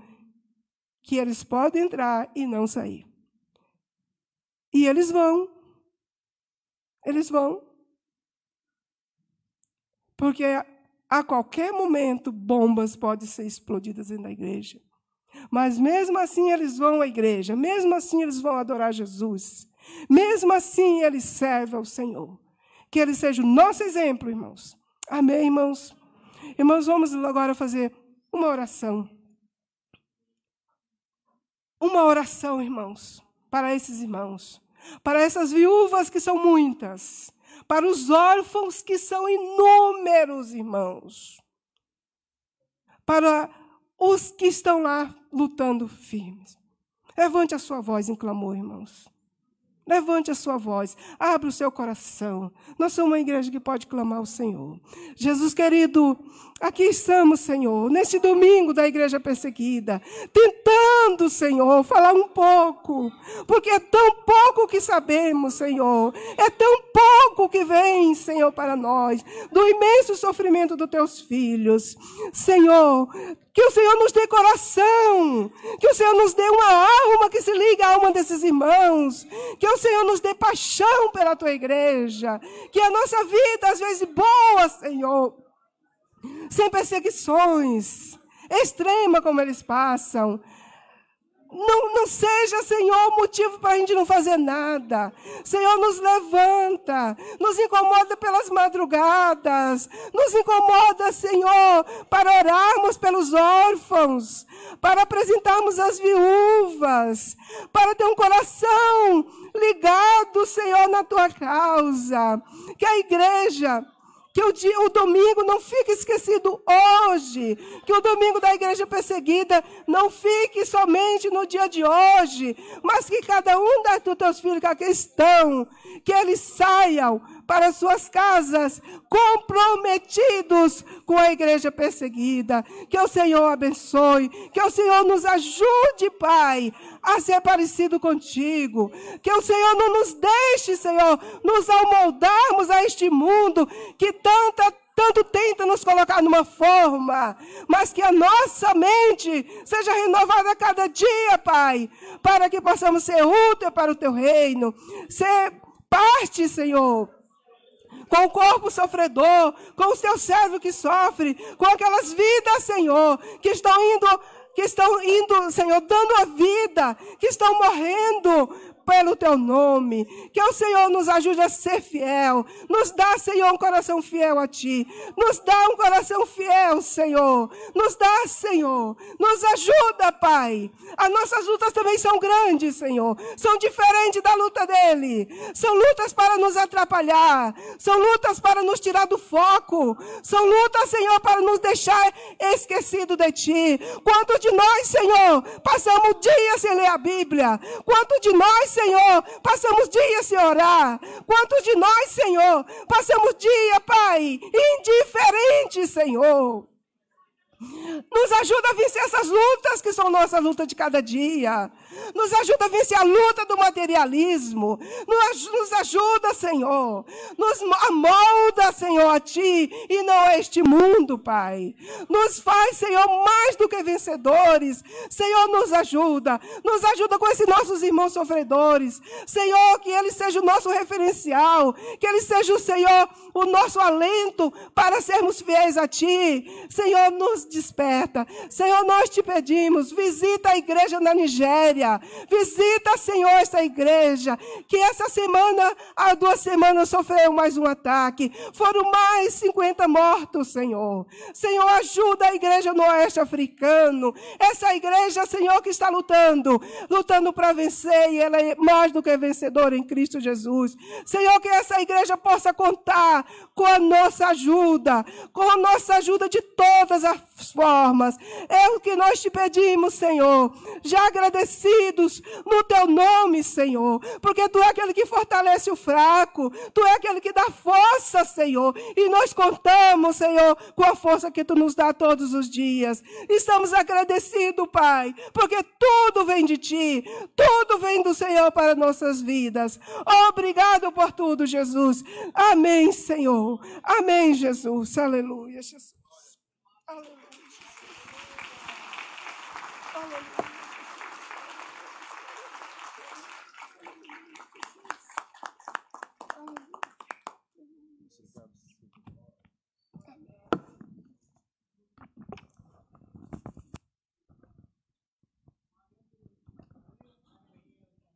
que eles podem entrar e não sair. E eles vão. Eles vão. Porque a qualquer momento bombas podem ser explodidas dentro da igreja. Mas mesmo assim eles vão à igreja, mesmo assim eles vão adorar Jesus, mesmo assim eles servem ao Senhor. Que ele seja o nosso exemplo, irmãos. Amém, irmãos? Irmãos, vamos agora fazer uma oração. Uma oração, irmãos, para esses irmãos, para essas viúvas que são muitas, para os órfãos que são inúmeros, irmãos, para os que estão lá lutando firmes. Levante a sua voz em clamor, irmãos. Levante a sua voz, abra o seu coração. Nós somos uma igreja que pode clamar ao Senhor. Jesus querido, aqui estamos, Senhor, neste domingo da igreja perseguida, tentando, Senhor, falar um pouco, porque é tão pouco que sabemos, Senhor, é tão pouco que vem, Senhor, para nós, do imenso sofrimento dos teus filhos. Senhor, que o Senhor nos dê coração. Que o Senhor nos dê uma alma que se liga à alma desses irmãos. Que o Senhor nos dê paixão pela tua igreja. Que a nossa vida, às vezes boa, Senhor, sem perseguições, extrema como eles passam, não, não seja, Senhor, motivo para a gente não fazer nada. Senhor, nos levanta, nos incomoda pelas madrugadas, nos incomoda, Senhor, para orarmos pelos órfãos, para apresentarmos as viúvas, para ter um coração ligado, Senhor, na tua causa. Que a igreja que o, dia, o domingo não fique esquecido hoje. Que o domingo da igreja perseguida não fique somente no dia de hoje. Mas que cada um dos teus filhos que aqui estão, que eles saiam para suas casas comprometidos com a igreja perseguida. Que o Senhor abençoe. Que o Senhor nos ajude, Pai, a ser parecido contigo. Que o Senhor não nos deixe, Senhor, nos amoldarmos a este mundo que tanta tanto tenta nos colocar numa forma, mas que a nossa mente seja renovada a cada dia, Pai, para que possamos ser úteis para o teu reino, ser parte, Senhor, com o corpo sofredor, com o seu servo que sofre, com aquelas vidas, Senhor, que estão indo que estão indo, Senhor, dando a vida, que estão morrendo pelo teu nome. Que o Senhor nos ajude a ser fiel. Nos dá, Senhor, um coração fiel a ti. Nos dá um coração fiel, Senhor. Nos dá, Senhor. Nos ajuda, Pai. As nossas lutas também são grandes, Senhor. São diferentes da luta dele. São lutas para nos atrapalhar. São lutas para nos tirar do foco. São lutas, Senhor, para nos deixar esquecido de ti. Quantos de nós, Senhor, passamos dias sem ler a Bíblia? Quantos de nós, Senhor, passamos dias sem orar. Quantos de nós, Senhor, passamos dia, Pai, indiferente, Senhor. Nos ajuda a vencer essas lutas que são nossa luta de cada dia. Nos ajuda a vencer a luta do materialismo. Nos, ajuda, Senhor. Nos amolda, Senhor, a Ti e não a este mundo, Pai. Nos faz, Senhor, mais do que vencedores. Senhor, nos ajuda. Nos ajuda com esses nossos irmãos sofredores. Senhor, que Ele seja o nosso referencial. Que Ele seja o Senhor, o nosso alento para sermos fiéis a Ti. Senhor, nos desperta. Senhor, nós te pedimos, visita a igreja na Nigéria. Visita, Senhor, essa igreja. Que essa semana, há duas semanas, sofreu mais um ataque. Foram mais 50 mortos, Senhor. Senhor, ajuda a igreja no oeste africano. Essa igreja, Senhor, que está lutando, lutando para vencer, e ela é mais do que vencedora em Cristo Jesus. Senhor, que essa igreja possa contar com a nossa ajuda, com a nossa ajuda de todas as formas. É o que nós te pedimos, Senhor. Já agradecidos no teu nome, Senhor. Porque tu é aquele que fortalece o fraco. Tu é aquele que dá força, Senhor. E nós contamos, Senhor, com a força que tu nos dá todos os dias. Estamos agradecidos, Pai, porque tudo vem de ti. Tudo vem do Senhor para nossas vidas. Obrigado por tudo, Jesus. Amém, Senhor. Amém, Jesus. Aleluia, Jesus. Aleluia. Aleluia.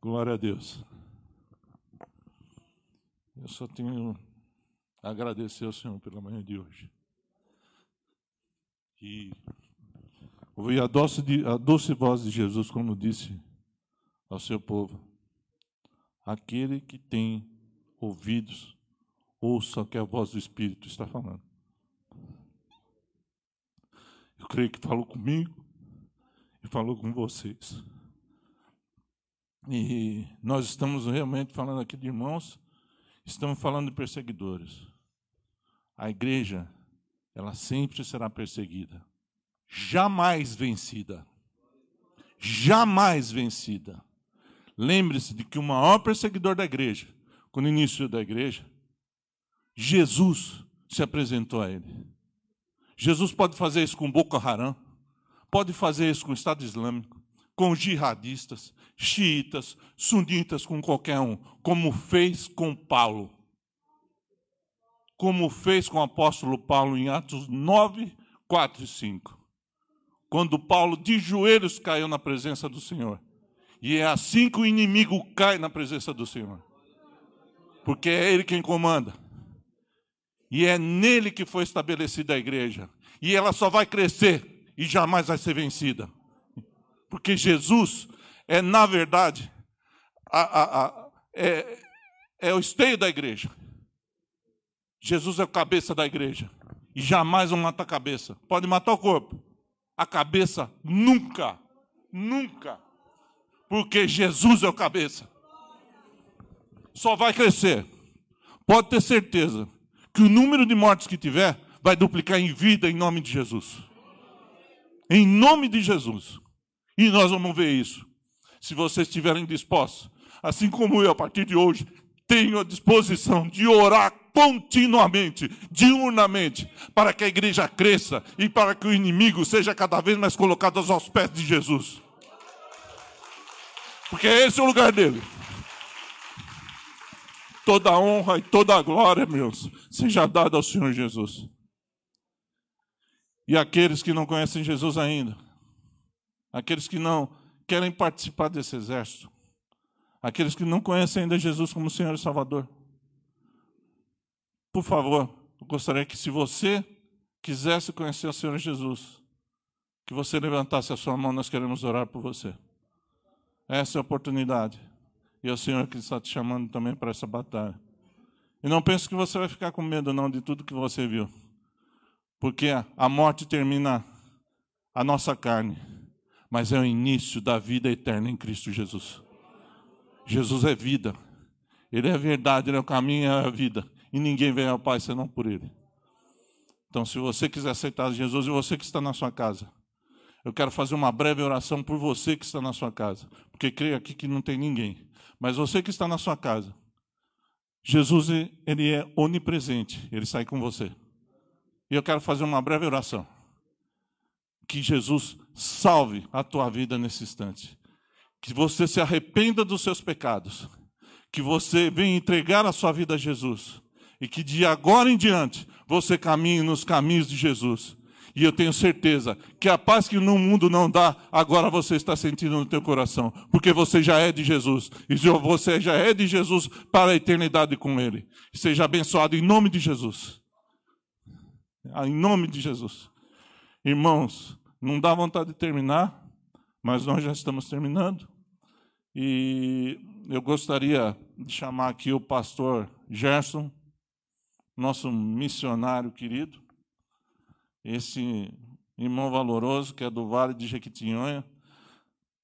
Glória a Deus. Eu só tenho a agradecer ao Senhor pela manhã de hoje. E ouvir a doce, de- a doce voz de Jesus, como disse ao seu povo: aquele que tem ouvidos, ouça o que a voz do Espírito está falando. Eu creio que falou comigo e falou com vocês. E nós estamos realmente falando aqui de irmãos, estamos falando de perseguidores. A igreja, ela sempre será perseguida, jamais vencida. Jamais vencida. Lembre-se de que o maior perseguidor da igreja, quando iniciou da igreja, Jesus se apresentou a ele. Jesus pode fazer isso com Boko Haram, pode fazer isso com o Estado Islâmico, com jihadistas, xiitas, sunitas, com qualquer um, como fez com Paulo. Como fez com o apóstolo Paulo em Atos 9, 4 e 5. Quando Paulo de joelhos caiu na presença do Senhor. E é assim que o inimigo cai na presença do Senhor. Porque é Ele quem comanda. E é nele que foi estabelecida a igreja. E ela só vai crescer e jamais vai ser vencida. Porque Jesus é, na verdade, a- a- a- é, é o esteio da igreja. Jesus é o cabeça da igreja. E jamais vão matar a cabeça. Pode matar o corpo. A cabeça nunca. Nunca. Porque Jesus é o cabeça. Só vai crescer. Pode ter certeza que o número de mortes que tiver vai duplicar em vida em nome de Jesus. Em nome de Jesus. E nós vamos ver isso. Se vocês estiverem dispostos, assim como eu, a partir de hoje, tenho a disposição de orar continuamente, diurnamente, para que a igreja cresça e para que o inimigo seja cada vez mais colocado aos pés de Jesus. Porque esse é o lugar dele. Toda a honra e toda a glória, meus, seja dada ao Senhor Jesus. E aqueles que não conhecem Jesus ainda, aqueles que não querem participar desse exército, aqueles que não conhecem ainda Jesus como Senhor e Salvador, por favor, eu gostaria que se você quisesse conhecer o Senhor Jesus, que você levantasse a sua mão, nós queremos orar por você. Essa é a oportunidade. E é o Senhor que está te chamando também para essa batalha. E não pense que você vai ficar com medo não de tudo que você viu. Porque a morte termina a nossa carne, mas é o início da vida eterna em Cristo Jesus. Jesus é vida. Ele é a verdade, ele é o caminho, é a vida. E ninguém vem ao Pai senão por ele. Então, se você quiser aceitar Jesus e você que está na sua casa, eu quero fazer uma breve oração por você que está na sua casa, porque creio aqui que não tem ninguém. Mas você que está na sua casa, Jesus ele é onipresente, ele sai com você. E eu quero fazer uma breve oração. Que Jesus salve a tua vida nesse instante. Que você se arrependa dos seus pecados. Que você venha entregar a sua vida a Jesus. E que de agora em diante você caminhe nos caminhos de Jesus. E eu tenho certeza que a paz que no mundo não dá, agora você está sentindo no teu coração, porque você já é de Jesus, e você já é de Jesus para a eternidade com Ele. Seja abençoado em nome de Jesus. Ah, Em nome de Jesus. Irmãos, não dá vontade de terminar, mas nós já estamos terminando. E eu gostaria de chamar aqui o pastor Gerson, nosso missionário querido. Esse irmão valoroso, que é do Vale de Jequitinhonha.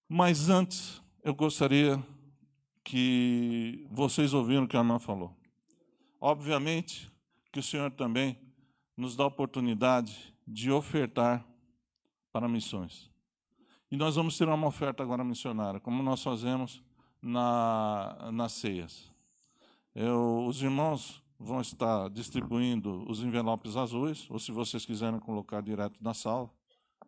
Mas antes, eu gostaria que vocês ouviram o que a irmã falou. Obviamente que o Senhor também nos dá a oportunidade de ofertar para missões. E nós vamos ter uma oferta agora missionária, como nós fazemos na, nas ceias. Eu, os irmãos vão estar distribuindo os envelopes azuis, ou se vocês quiserem colocar direto na sala,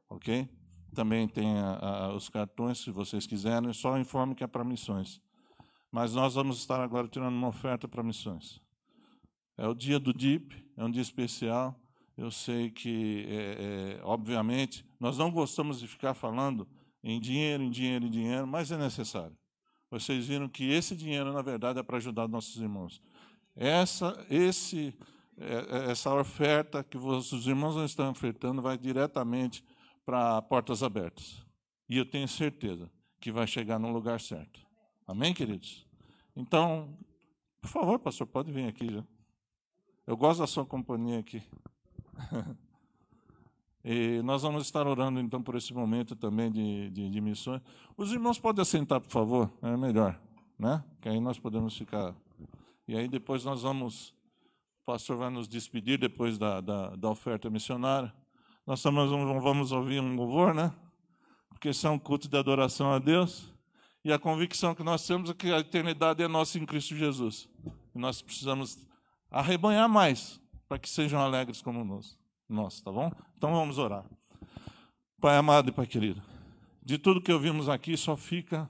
ok? Também tem a, a, os cartões, se vocês quiserem, só informe que é para missões. Mas nós vamos estar agora tirando uma oferta para missões. É o dia do DIP, é um dia especial. Eu sei que, é, é, obviamente, nós não gostamos de ficar falando em dinheiro, em dinheiro, em dinheiro, mas é necessário. Vocês viram que esse dinheiro, na verdade, é para ajudar nossos irmãos. Essa, esse, é, é, essa oferta que os irmãos estão ofertando vai diretamente para portas abertas. E eu tenho certeza que vai chegar no lugar certo. Amém, queridos? Então, por favor, pastor, pode vir aqui já. Eu gosto da sua companhia aqui. [laughs] e nós vamos estar orando, então, por esse momento também de, de, de missões. Os irmãos podem assentar, por favor? É melhor, né? Que aí nós podemos ficar e aí depois nós vamos, o pastor vai nos despedir depois da, da, da oferta missionária. Nós também vamos ouvir um louvor, né? Porque isso é um culto de adoração a Deus. E a convicção que nós temos é que a eternidade é nossa em Cristo Jesus. E nós precisamos arrebanhar mais para que sejam alegres como nós. Nós, tá bom? Então vamos orar. Pai amado e Pai querido, de tudo que ouvimos aqui só fica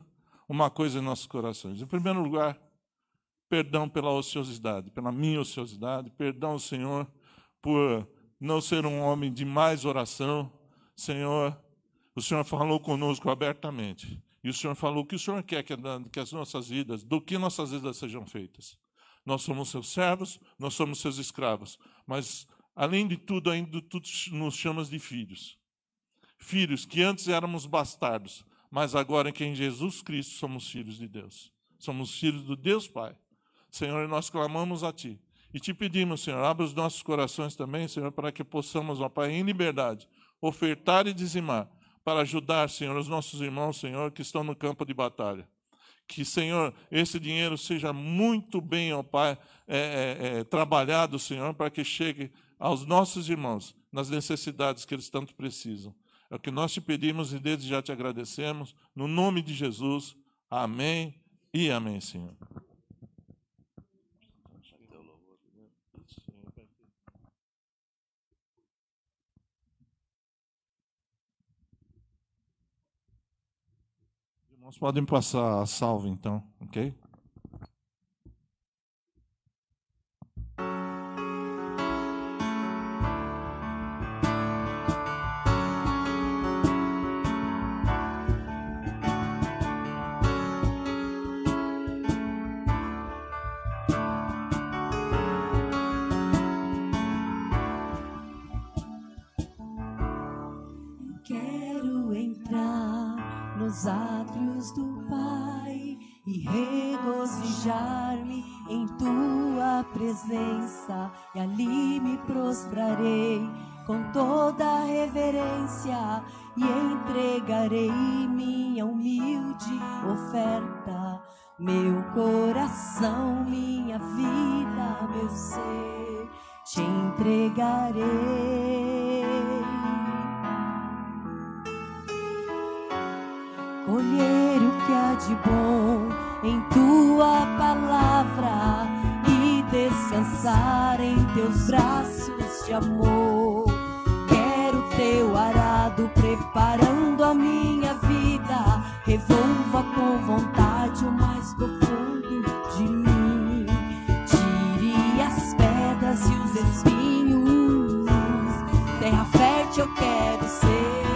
uma coisa em nossos corações. Em primeiro lugar, Perdão pela ociosidade, pela minha ociosidade. Perdão, Senhor, por não ser um homem de mais oração. Senhor, o Senhor falou conosco abertamente. E o Senhor falou que o Senhor quer que, que as nossas vidas, do que nossas vidas sejam feitas. Nós somos seus servos, nós somos seus escravos. Mas, além de tudo, ainda tu nos chamas de filhos. Filhos que antes éramos bastardos, mas agora que em Jesus Cristo somos filhos de Deus. Somos filhos do Deus Pai. Senhor, nós clamamos a Ti. E te pedimos, Senhor, abra os nossos corações também, Senhor, para que possamos, ó Pai, em liberdade, ofertar e dizimar, para ajudar, Senhor, os nossos irmãos, Senhor, que estão no campo de batalha. Que, Senhor, esse dinheiro seja muito bem, ó Pai, é, é, é, trabalhado, Senhor, para que chegue aos nossos irmãos nas necessidades que eles tanto precisam. É o que nós te pedimos e desde já te agradecemos. No nome de Jesus. Amém e amém, Senhor. Irmãos, podem passar a salva então, ok? Quero do Pai e regozijar-me em tua presença, e ali me prostrarei com toda reverência e entregarei minha humilde oferta, meu coração, minha vida, meu ser, te entregarei. Colher o que há de bom em tua palavra e descansar em teus braços de amor. Quero teu arado preparando a minha vida, revolva com vontade o mais profundo de mim. Tire as pedras e os espinhos, terra fértil eu quero ser.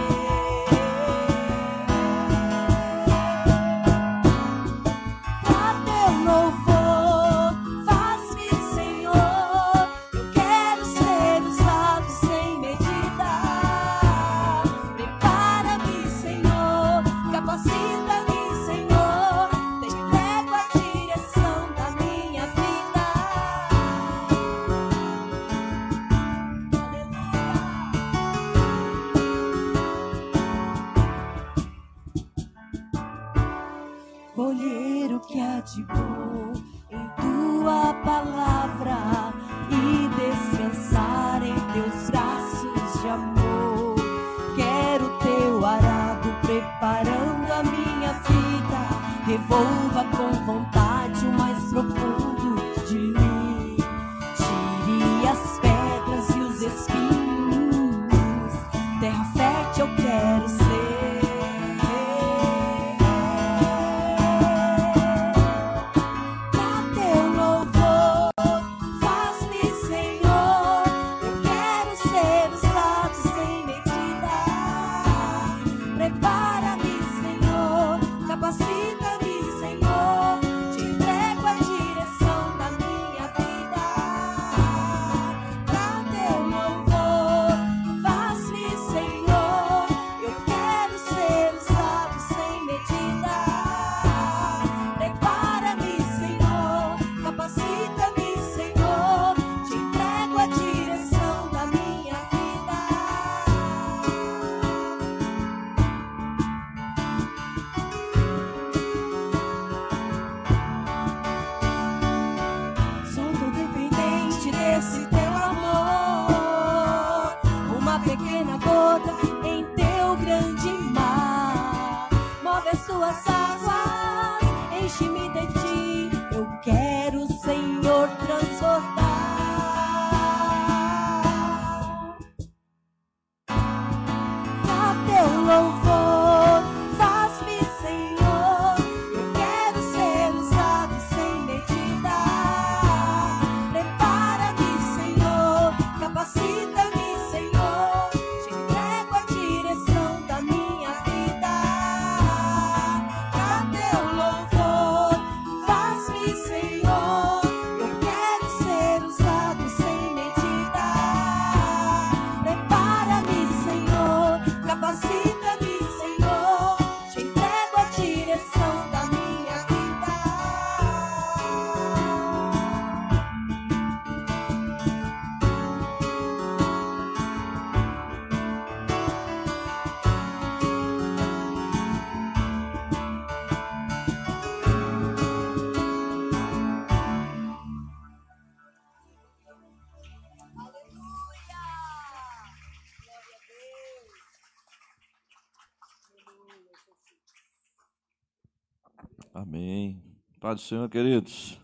Do Senhor, queridos.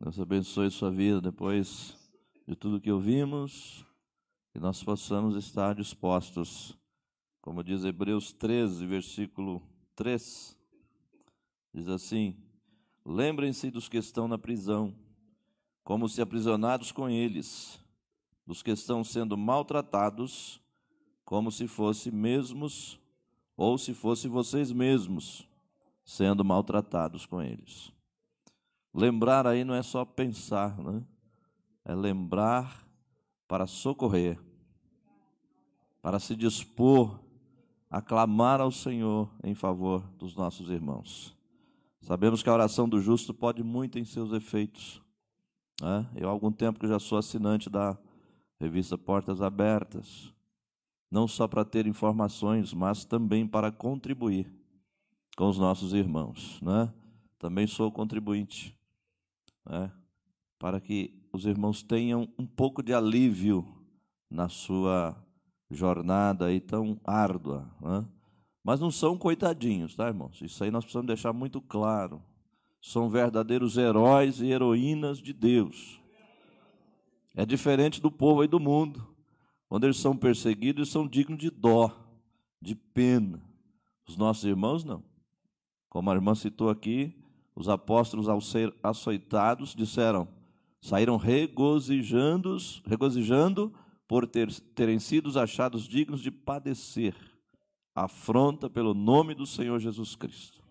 Deus abençoe sua vida depois de tudo que ouvimos, que nós possamos estar dispostos, como diz Hebreus 13, versículo 3, diz assim: Lembrem-se dos que estão na prisão, como se aprisionados com eles, dos que estão sendo maltratados, como se fosse mesmos, ou se fosse vocês mesmos sendo maltratados com eles. Lembrar aí não é só pensar, né? É lembrar para socorrer, para se dispor a clamar ao Senhor em favor dos nossos irmãos. Sabemos que a oração do justo pode muito em seus efeitos. Né? Eu há algum tempo que já sou assinante da revista Portas Abertas, não só para ter informações, mas também para contribuir com os nossos irmãos. Né? Também sou contribuinte, né? para que os irmãos tenham um pouco de alívio na sua jornada aí tão árdua. Né? Mas não são coitadinhos, tá, irmãos? Isso aí nós precisamos deixar muito claro. São verdadeiros heróis e heroínas de Deus. É diferente do povo aí do mundo, onde eles são perseguidos e são dignos de dó, de pena. Os nossos irmãos não. Como a irmã citou aqui, os apóstolos, ao ser açoitados, disseram, saíram regozijando, regozijando por ter, terem sido achados dignos de padecer afronta pelo nome do Senhor Jesus Cristo.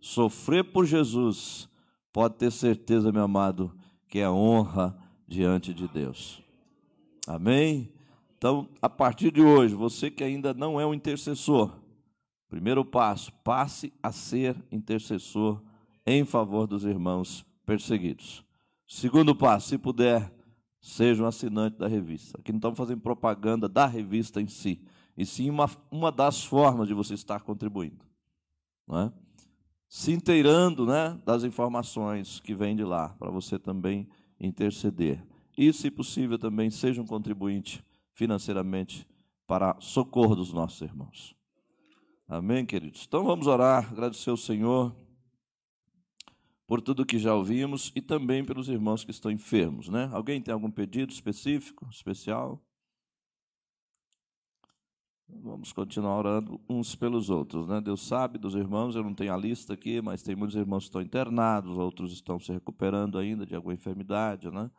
Sofrer por Jesus, pode ter certeza, meu amado, que é honra diante de Deus. Amém? Então, a partir de hoje, você que ainda não é um intercessor, primeiro passo, passe a ser intercessor em favor dos irmãos perseguidos. Segundo passo, se puder, seja um assinante da revista. Aqui não estamos fazendo propaganda da revista em si, e sim uma, uma das formas de você estar contribuindo. Não é? Se inteirando né, das informações que vêm de lá, para você também interceder. E, se possível, também seja um contribuinte financeiramente para socorro dos nossos irmãos. Amém, queridos? Então vamos orar, agradecer ao Senhor por tudo que já ouvimos e também pelos irmãos que estão enfermos, né? Alguém tem algum pedido específico, especial? Vamos continuar orando uns pelos outros, né? Deus sabe dos irmãos, eu não tenho a lista aqui, mas tem muitos irmãos que estão internados, outros estão se recuperando ainda de alguma enfermidade, né?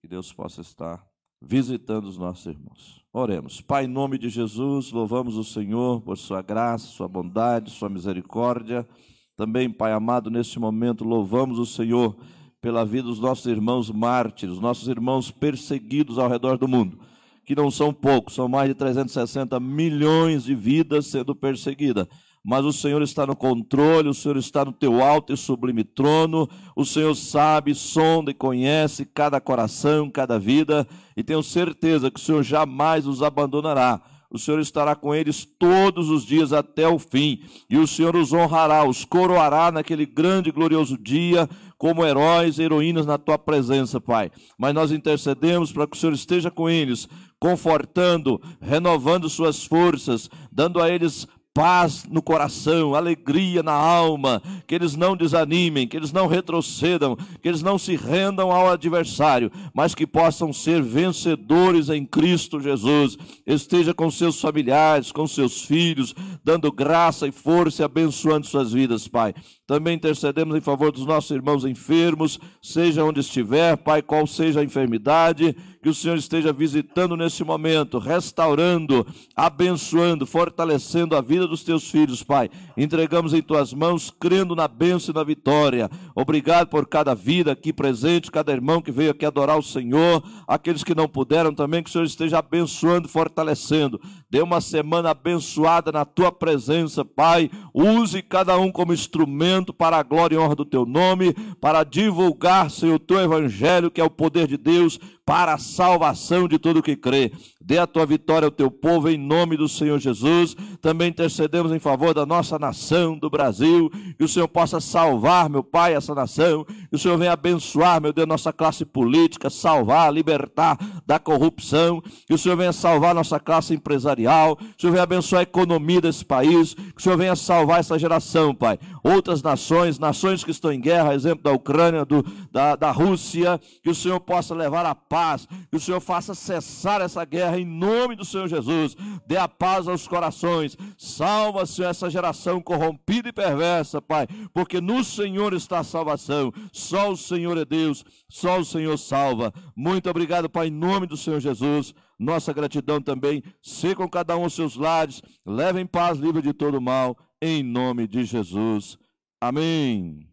Que Deus possa estar visitando os nossos irmãos. Oremos. Pai, em nome de Jesus, louvamos o Senhor por sua graça, sua bondade, sua misericórdia. Também, Pai amado, neste momento louvamos o Senhor pela vida dos nossos irmãos mártires, nossos irmãos perseguidos ao redor do mundo que não são poucos, são mais de 360 milhões de vidas sendo perseguidas. Mas o Senhor está no controle, o Senhor está no teu alto e sublime trono, o Senhor sabe, sonda e conhece cada coração, cada vida, e tenho certeza que o Senhor jamais os abandonará. O Senhor estará com eles todos os dias até o fim, e o Senhor os honrará, os coroará naquele grande e glorioso dia, como heróis e heroínas na tua presença, Pai. Mas nós intercedemos para que o Senhor esteja com eles, confortando, renovando suas forças, dando a eles paz no coração, alegria na alma, que eles não desanimem, que eles não retrocedam, que eles não se rendam ao adversário, mas que possam ser vencedores em Cristo Jesus. Esteja com seus familiares, com seus filhos, dando graça e força e abençoando suas vidas, Pai. Também intercedemos em favor dos nossos irmãos enfermos, seja onde estiver, Pai, qual seja a enfermidade, que o Senhor esteja visitando nesse momento, restaurando, abençoando, fortalecendo a vida dos teus filhos, Pai. Entregamos em tuas mãos, crendo na bênção e na vitória. Obrigado por cada vida aqui presente, cada irmão que veio aqui adorar o Senhor, aqueles que não puderam também, que o Senhor esteja abençoando, fortalecendo. Dê uma semana abençoada na tua presença, Pai. Use cada um como instrumento para a glória e honra do teu nome, para divulgar, Senhor, o teu evangelho, que é o poder de Deus para a salvação de todo que crê. Dê a tua vitória ao teu povo em nome do Senhor Jesus. Também intercedemos em favor da nossa nação, do Brasil, que o Senhor possa salvar, meu Pai, essa nação. Que o Senhor venha abençoar, meu Deus, nossa classe política, salvar, libertar da corrupção. Que o Senhor venha salvar nossa classe empresarial. Que o Senhor venha abençoar a economia desse país. Que o Senhor venha salvar essa geração, Pai. Outras nações, nações que estão em guerra, exemplo da Ucrânia, do, da, da Rússia. Que o Senhor possa levar a paz. Que o Senhor faça cessar essa guerra em nome do Senhor Jesus. Dê a paz aos corações. Salva, Senhor, essa geração corrompida e perversa, Pai, porque no Senhor está a salvação. Só o Senhor é Deus, só o Senhor salva. Muito obrigado, Pai, em nome do Senhor Jesus. Nossa gratidão também. Se com cada um os seus lares. Levem paz, livre de todo mal, em nome de Jesus. Amém.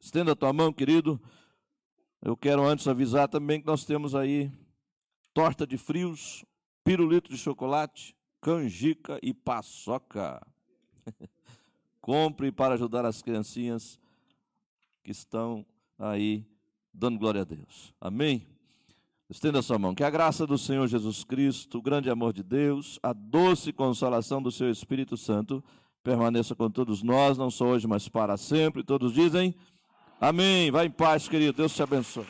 Estenda a tua mão, querido. Eu quero antes avisar também que nós temos aí torta de frios, pirulito de chocolate, canjica e paçoca. [laughs] Compre para ajudar as criancinhas que estão aí dando glória a Deus. Amém? Estenda sua mão. Que a graça do Senhor Jesus Cristo, o grande amor de Deus, a doce consolação do seu Espírito Santo permaneça com todos nós, não só hoje, mas para sempre. Todos dizem amém. Vai em paz, querido. Deus te abençoe.